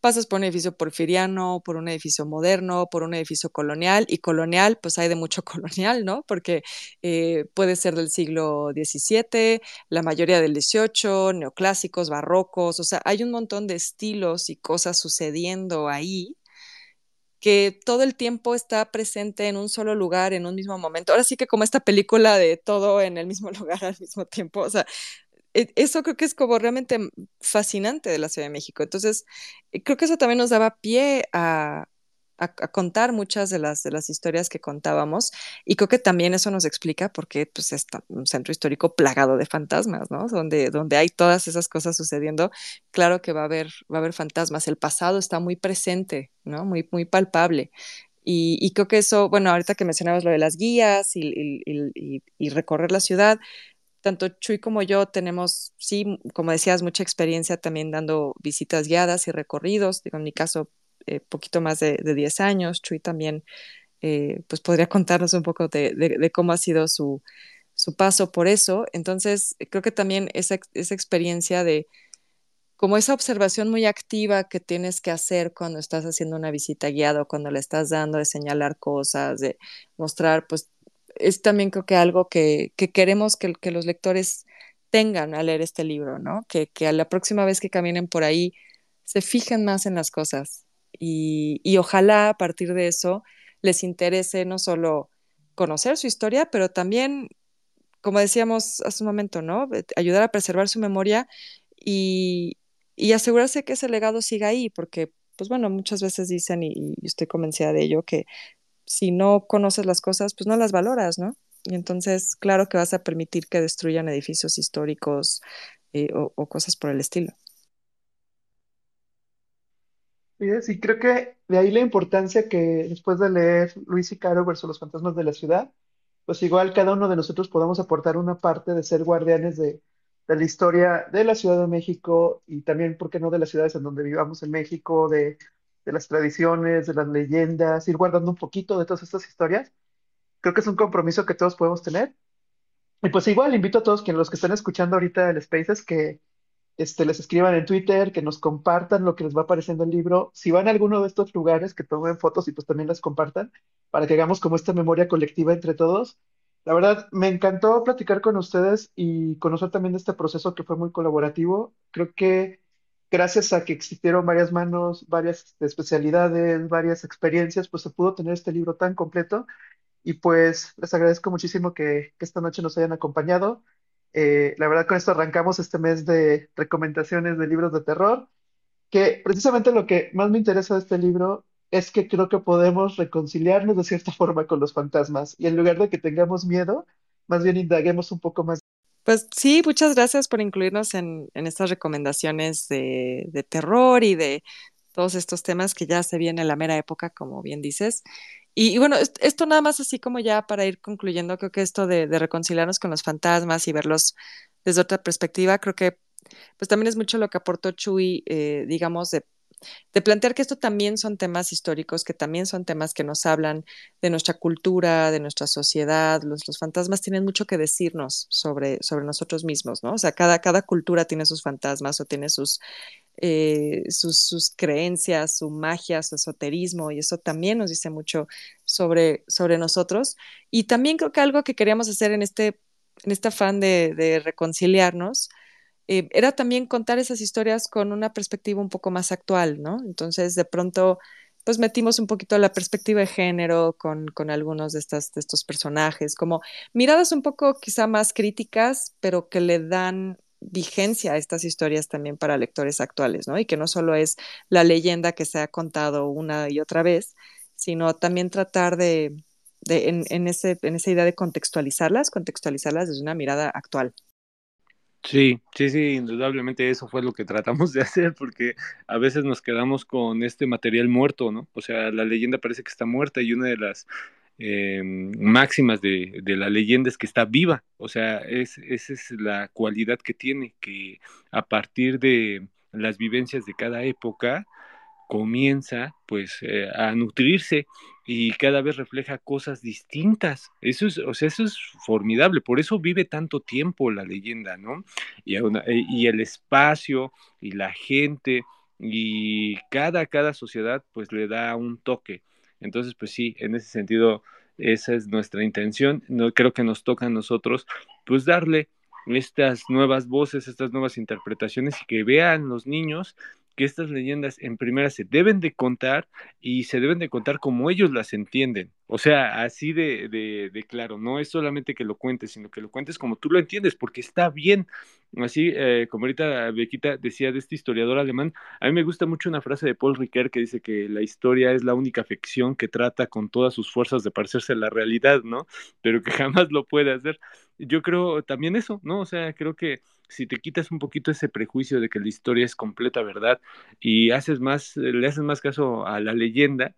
pasas por un edificio porfiriano, por un edificio moderno, por un edificio colonial, y colonial, pues hay de mucho [LAUGHS] colonial, ¿no? Porque eh, puede ser del siglo XVII, la mayoría del XVIII, neoclásicos, barrocos, o sea, hay un montón de estilos y cosas sucediendo ahí que todo el tiempo está presente en un solo lugar, en un mismo momento. Ahora sí que como esta película de todo en el mismo [LAUGHS] lugar al mismo tiempo, o sea, eso creo que es como realmente fascinante de la Ciudad de México. Entonces, eh, creo que eso también nos daba pie a, contar muchas de las, historias que contábamos y creo que también eso nos explica por qué pues, es un centro histórico plagado de fantasmas, ¿no? Donde, donde hay todas esas cosas sucediendo, claro que va a haber, va a haber fantasmas. El pasado está muy presente, ¿no? Muy, muy palpable. Y, creo que eso, bueno, ahorita que mencionabas lo de las guías y recorrer la ciudad, tanto Chuy como yo tenemos, sí, como decías, mucha experiencia también dando visitas guiadas y recorridos. Digo, en mi caso, eh, poquito más de, de, 10 años. Chuy también, eh, pues podría contarnos un poco de, de, cómo ha sido su, su, paso por eso. Entonces, creo que también esa, esa experiencia de como esa observación muy activa que tienes que hacer cuando estás haciendo una visita guiada o cuando le estás dando de señalar cosas, de mostrar, pues es también creo que algo que, que queremos que, que, los lectores tengan al leer este libro, ¿no? Que, que, a la próxima vez que caminen por ahí se fijen más en las cosas y, y ojalá a partir de eso les interese no solo conocer su historia, pero también, como decíamos hace un momento, ¿no? Ayudar a preservar su memoria y, y asegurarse que ese legado siga ahí, porque, pues bueno, muchas veces dicen, y, y, estoy convencida de ello, que si no conoces las cosas, pues no las valoras, ¿no? Y entonces, claro que vas a permitir que destruyan edificios históricos eh, o, cosas por el estilo. Sí, creo que de ahí la importancia que después de leer Luis y Caro versus los fantasmas de la ciudad, pues igual cada uno de nosotros podamos aportar una parte de ser guardianes de, de la historia de la Ciudad de México y también, ¿por qué no?, de las ciudades en donde vivamos en México, de, de las tradiciones, de las leyendas, ir guardando un poquito de todas estas historias. Creo que es un compromiso que todos podemos tener. Y pues igual invito a todos que los que están escuchando ahorita el Spaces que este, les escriban en Twitter, que nos compartan lo que les va apareciendo el libro. Si van a alguno de estos lugares, que tomen fotos y pues también las compartan para que hagamos como esta memoria colectiva entre todos la verdad, me encantó platicar con ustedes y conocer también este proceso que fue muy colaborativo. Creo que gracias a que existieron varias manos, varias especialidades, varias experiencias, pues se pudo tener este libro tan completo. Y pues les agradezco muchísimo que, que esta noche nos hayan acompañado. Eh, la verdad, con esto arrancamos este mes de recomendaciones de libros de terror, que precisamente lo que más me interesa de este libro es que creo que podemos reconciliarnos de cierta forma con los fantasmas y en lugar de que tengamos miedo, más bien indaguemos un poco más. Pues sí, muchas gracias por incluirnos en, en estas recomendaciones de, de, terror y de todos estos temas que ya se viene la mera época, como bien dices. Y, y bueno, esto nada más así como ya para ir concluyendo, creo que esto de, de reconciliarnos con los fantasmas y verlos desde otra perspectiva, creo que pues también es mucho lo que aportó Chuy, eh, digamos, de de plantear que esto también son temas históricos, que también son temas que nos hablan de nuestra cultura, de nuestra sociedad. Los, los fantasmas tienen mucho que decirnos sobre, sobre nosotros mismos, ¿no? O sea, cada, cada cultura tiene sus fantasmas o tiene sus, eh, sus, creencias, su magia, su esoterismo, y eso también nos dice mucho sobre, sobre nosotros. Y también creo que algo que queríamos hacer en este, en este afán de reconciliarnos, eh, era también contar esas historias con una perspectiva un poco más actual, ¿no? Entonces, de pronto, pues metimos un poquito la perspectiva de género con, con algunos de, estas, de estos personajes, como miradas un poco quizá más críticas, pero que le dan vigencia a estas historias también para lectores actuales, ¿no? Y que no solo es la leyenda que se ha contado una y otra vez, sino también tratar de, de en, en, ese, en esa idea de contextualizarlas, contextualizarlas desde una mirada actual. Sí, sí, sí, indudablemente eso fue lo que tratamos de [LAUGHS] hacer, porque a veces nos quedamos con este material muerto, ¿no? O sea, la leyenda parece que está muerta y una de las eh, máximas de, de, la leyenda es que está viva, o sea, es, esa es la cualidad que tiene, que a partir de las vivencias de cada época, comienza pues eh, a nutrirse y cada vez refleja cosas distintas. Eso es, o sea, eso es formidable, por eso vive tanto tiempo la leyenda, ¿no? Y, eh, y el espacio y la gente y cada, cada sociedad pues le da un toque. Entonces, pues sí, en ese sentido, esa es nuestra intención. No creo que nos toca a nosotros pues darle estas nuevas voces, estas nuevas interpretaciones y que vean los niños que estas leyendas en primera se deben de contar y se deben de contar como ellos las entienden. O sea, así de, claro, no es solamente que lo cuentes, sino que lo cuentes como tú lo entiendes, porque está bien. Así eh, como ahorita Bequita decía de este historiador alemán, a mí me gusta mucho una frase de Paul Ricoeur que dice que la historia es la única ficción que trata con todas sus fuerzas de parecerse a la realidad, ¿no? Pero que jamás lo puede hacer. Yo creo también eso, ¿no? O sea, creo que si te quitas un poquito ese prejuicio de que la historia es completa verdad y haces más, le haces más caso a la leyenda,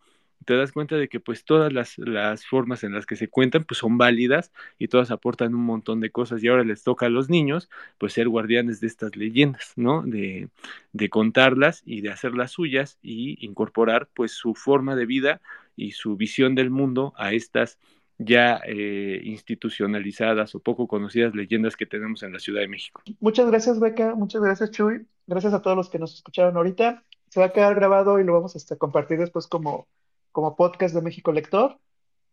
te das cuenta de que pues todas las, las formas en las que se cuentan pues son válidas y todas aportan un montón de cosas y ahora les toca a los niños pues ser guardianes de estas leyendas, ¿no? De, de contarlas y de hacerlas suyas y incorporar pues su forma de vida y su visión del mundo a estas ya eh, institucionalizadas o poco conocidas leyendas que tenemos en la Ciudad de México. Muchas gracias, Beca. Muchas gracias, Chuy. Gracias a todos los que nos escucharon ahorita. Se va a quedar grabado y lo vamos este, a compartir después como, como podcast de México Lector.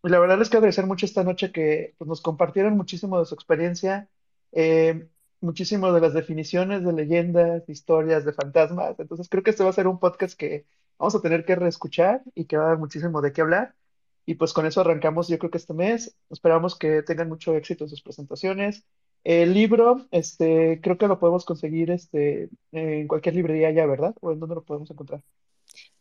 Y la verdad les quiero agradecer mucho esta noche que pues, nos compartieron muchísimo de su experiencia, eh, muchísimo de las definiciones de leyendas, de historias, de fantasmas. Entonces creo que este va a ser un podcast que vamos a tener que reescuchar y que va a dar muchísimo de qué hablar. Y pues con eso arrancamos yo creo que este mes. Esperamos que tengan mucho éxito en sus presentaciones. El libro, este, creo que lo podemos conseguir este, en cualquier librería ya, ¿verdad? ¿O en dónde lo podemos encontrar?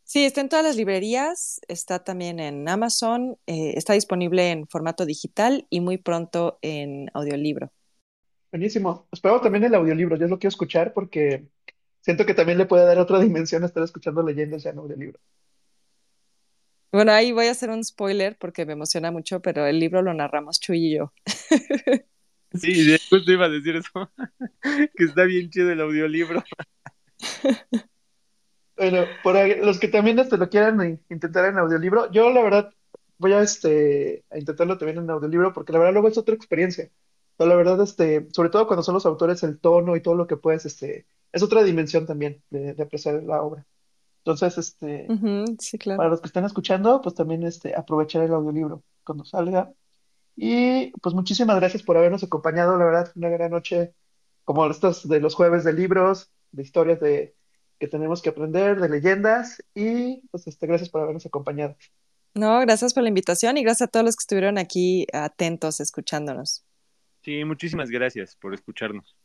Sí, está en todas las librerías, está también en Amazon, eh, está disponible en formato digital y muy pronto en audiolibro. Buenísimo. Espero también el audiolibro, yo lo quiero escuchar porque siento que también le puede dar otra dimensión a estar escuchando leyendas ya en audiolibro. Bueno, ahí voy a hacer un spoiler porque me emociona mucho, pero el libro lo narramos Chuy y yo. [LAUGHS] Sí, después te iba a decir eso, [LAUGHS] que está bien chido el audiolibro. Bueno, por los que también este, lo quieran intentar en audiolibro, yo la verdad voy a, este, a intentarlo también en audiolibro porque la verdad luego es otra experiencia. Pero la verdad, este, sobre todo cuando son los autores, el tono y todo lo que puedes, este, es otra dimensión también de, de apreciar la obra. Entonces, este, sí, claro. para los que están escuchando, pues también este, aprovechar el audiolibro cuando salga. Y pues muchísimas gracias por habernos acompañado, la verdad, una gran noche, como estas de los jueves de libros, de historias de, que tenemos que aprender, de leyendas, y pues este, gracias por habernos acompañado. No, gracias por la invitación y gracias a todos los que estuvieron aquí atentos, escuchándonos. Sí, muchísimas gracias por escucharnos.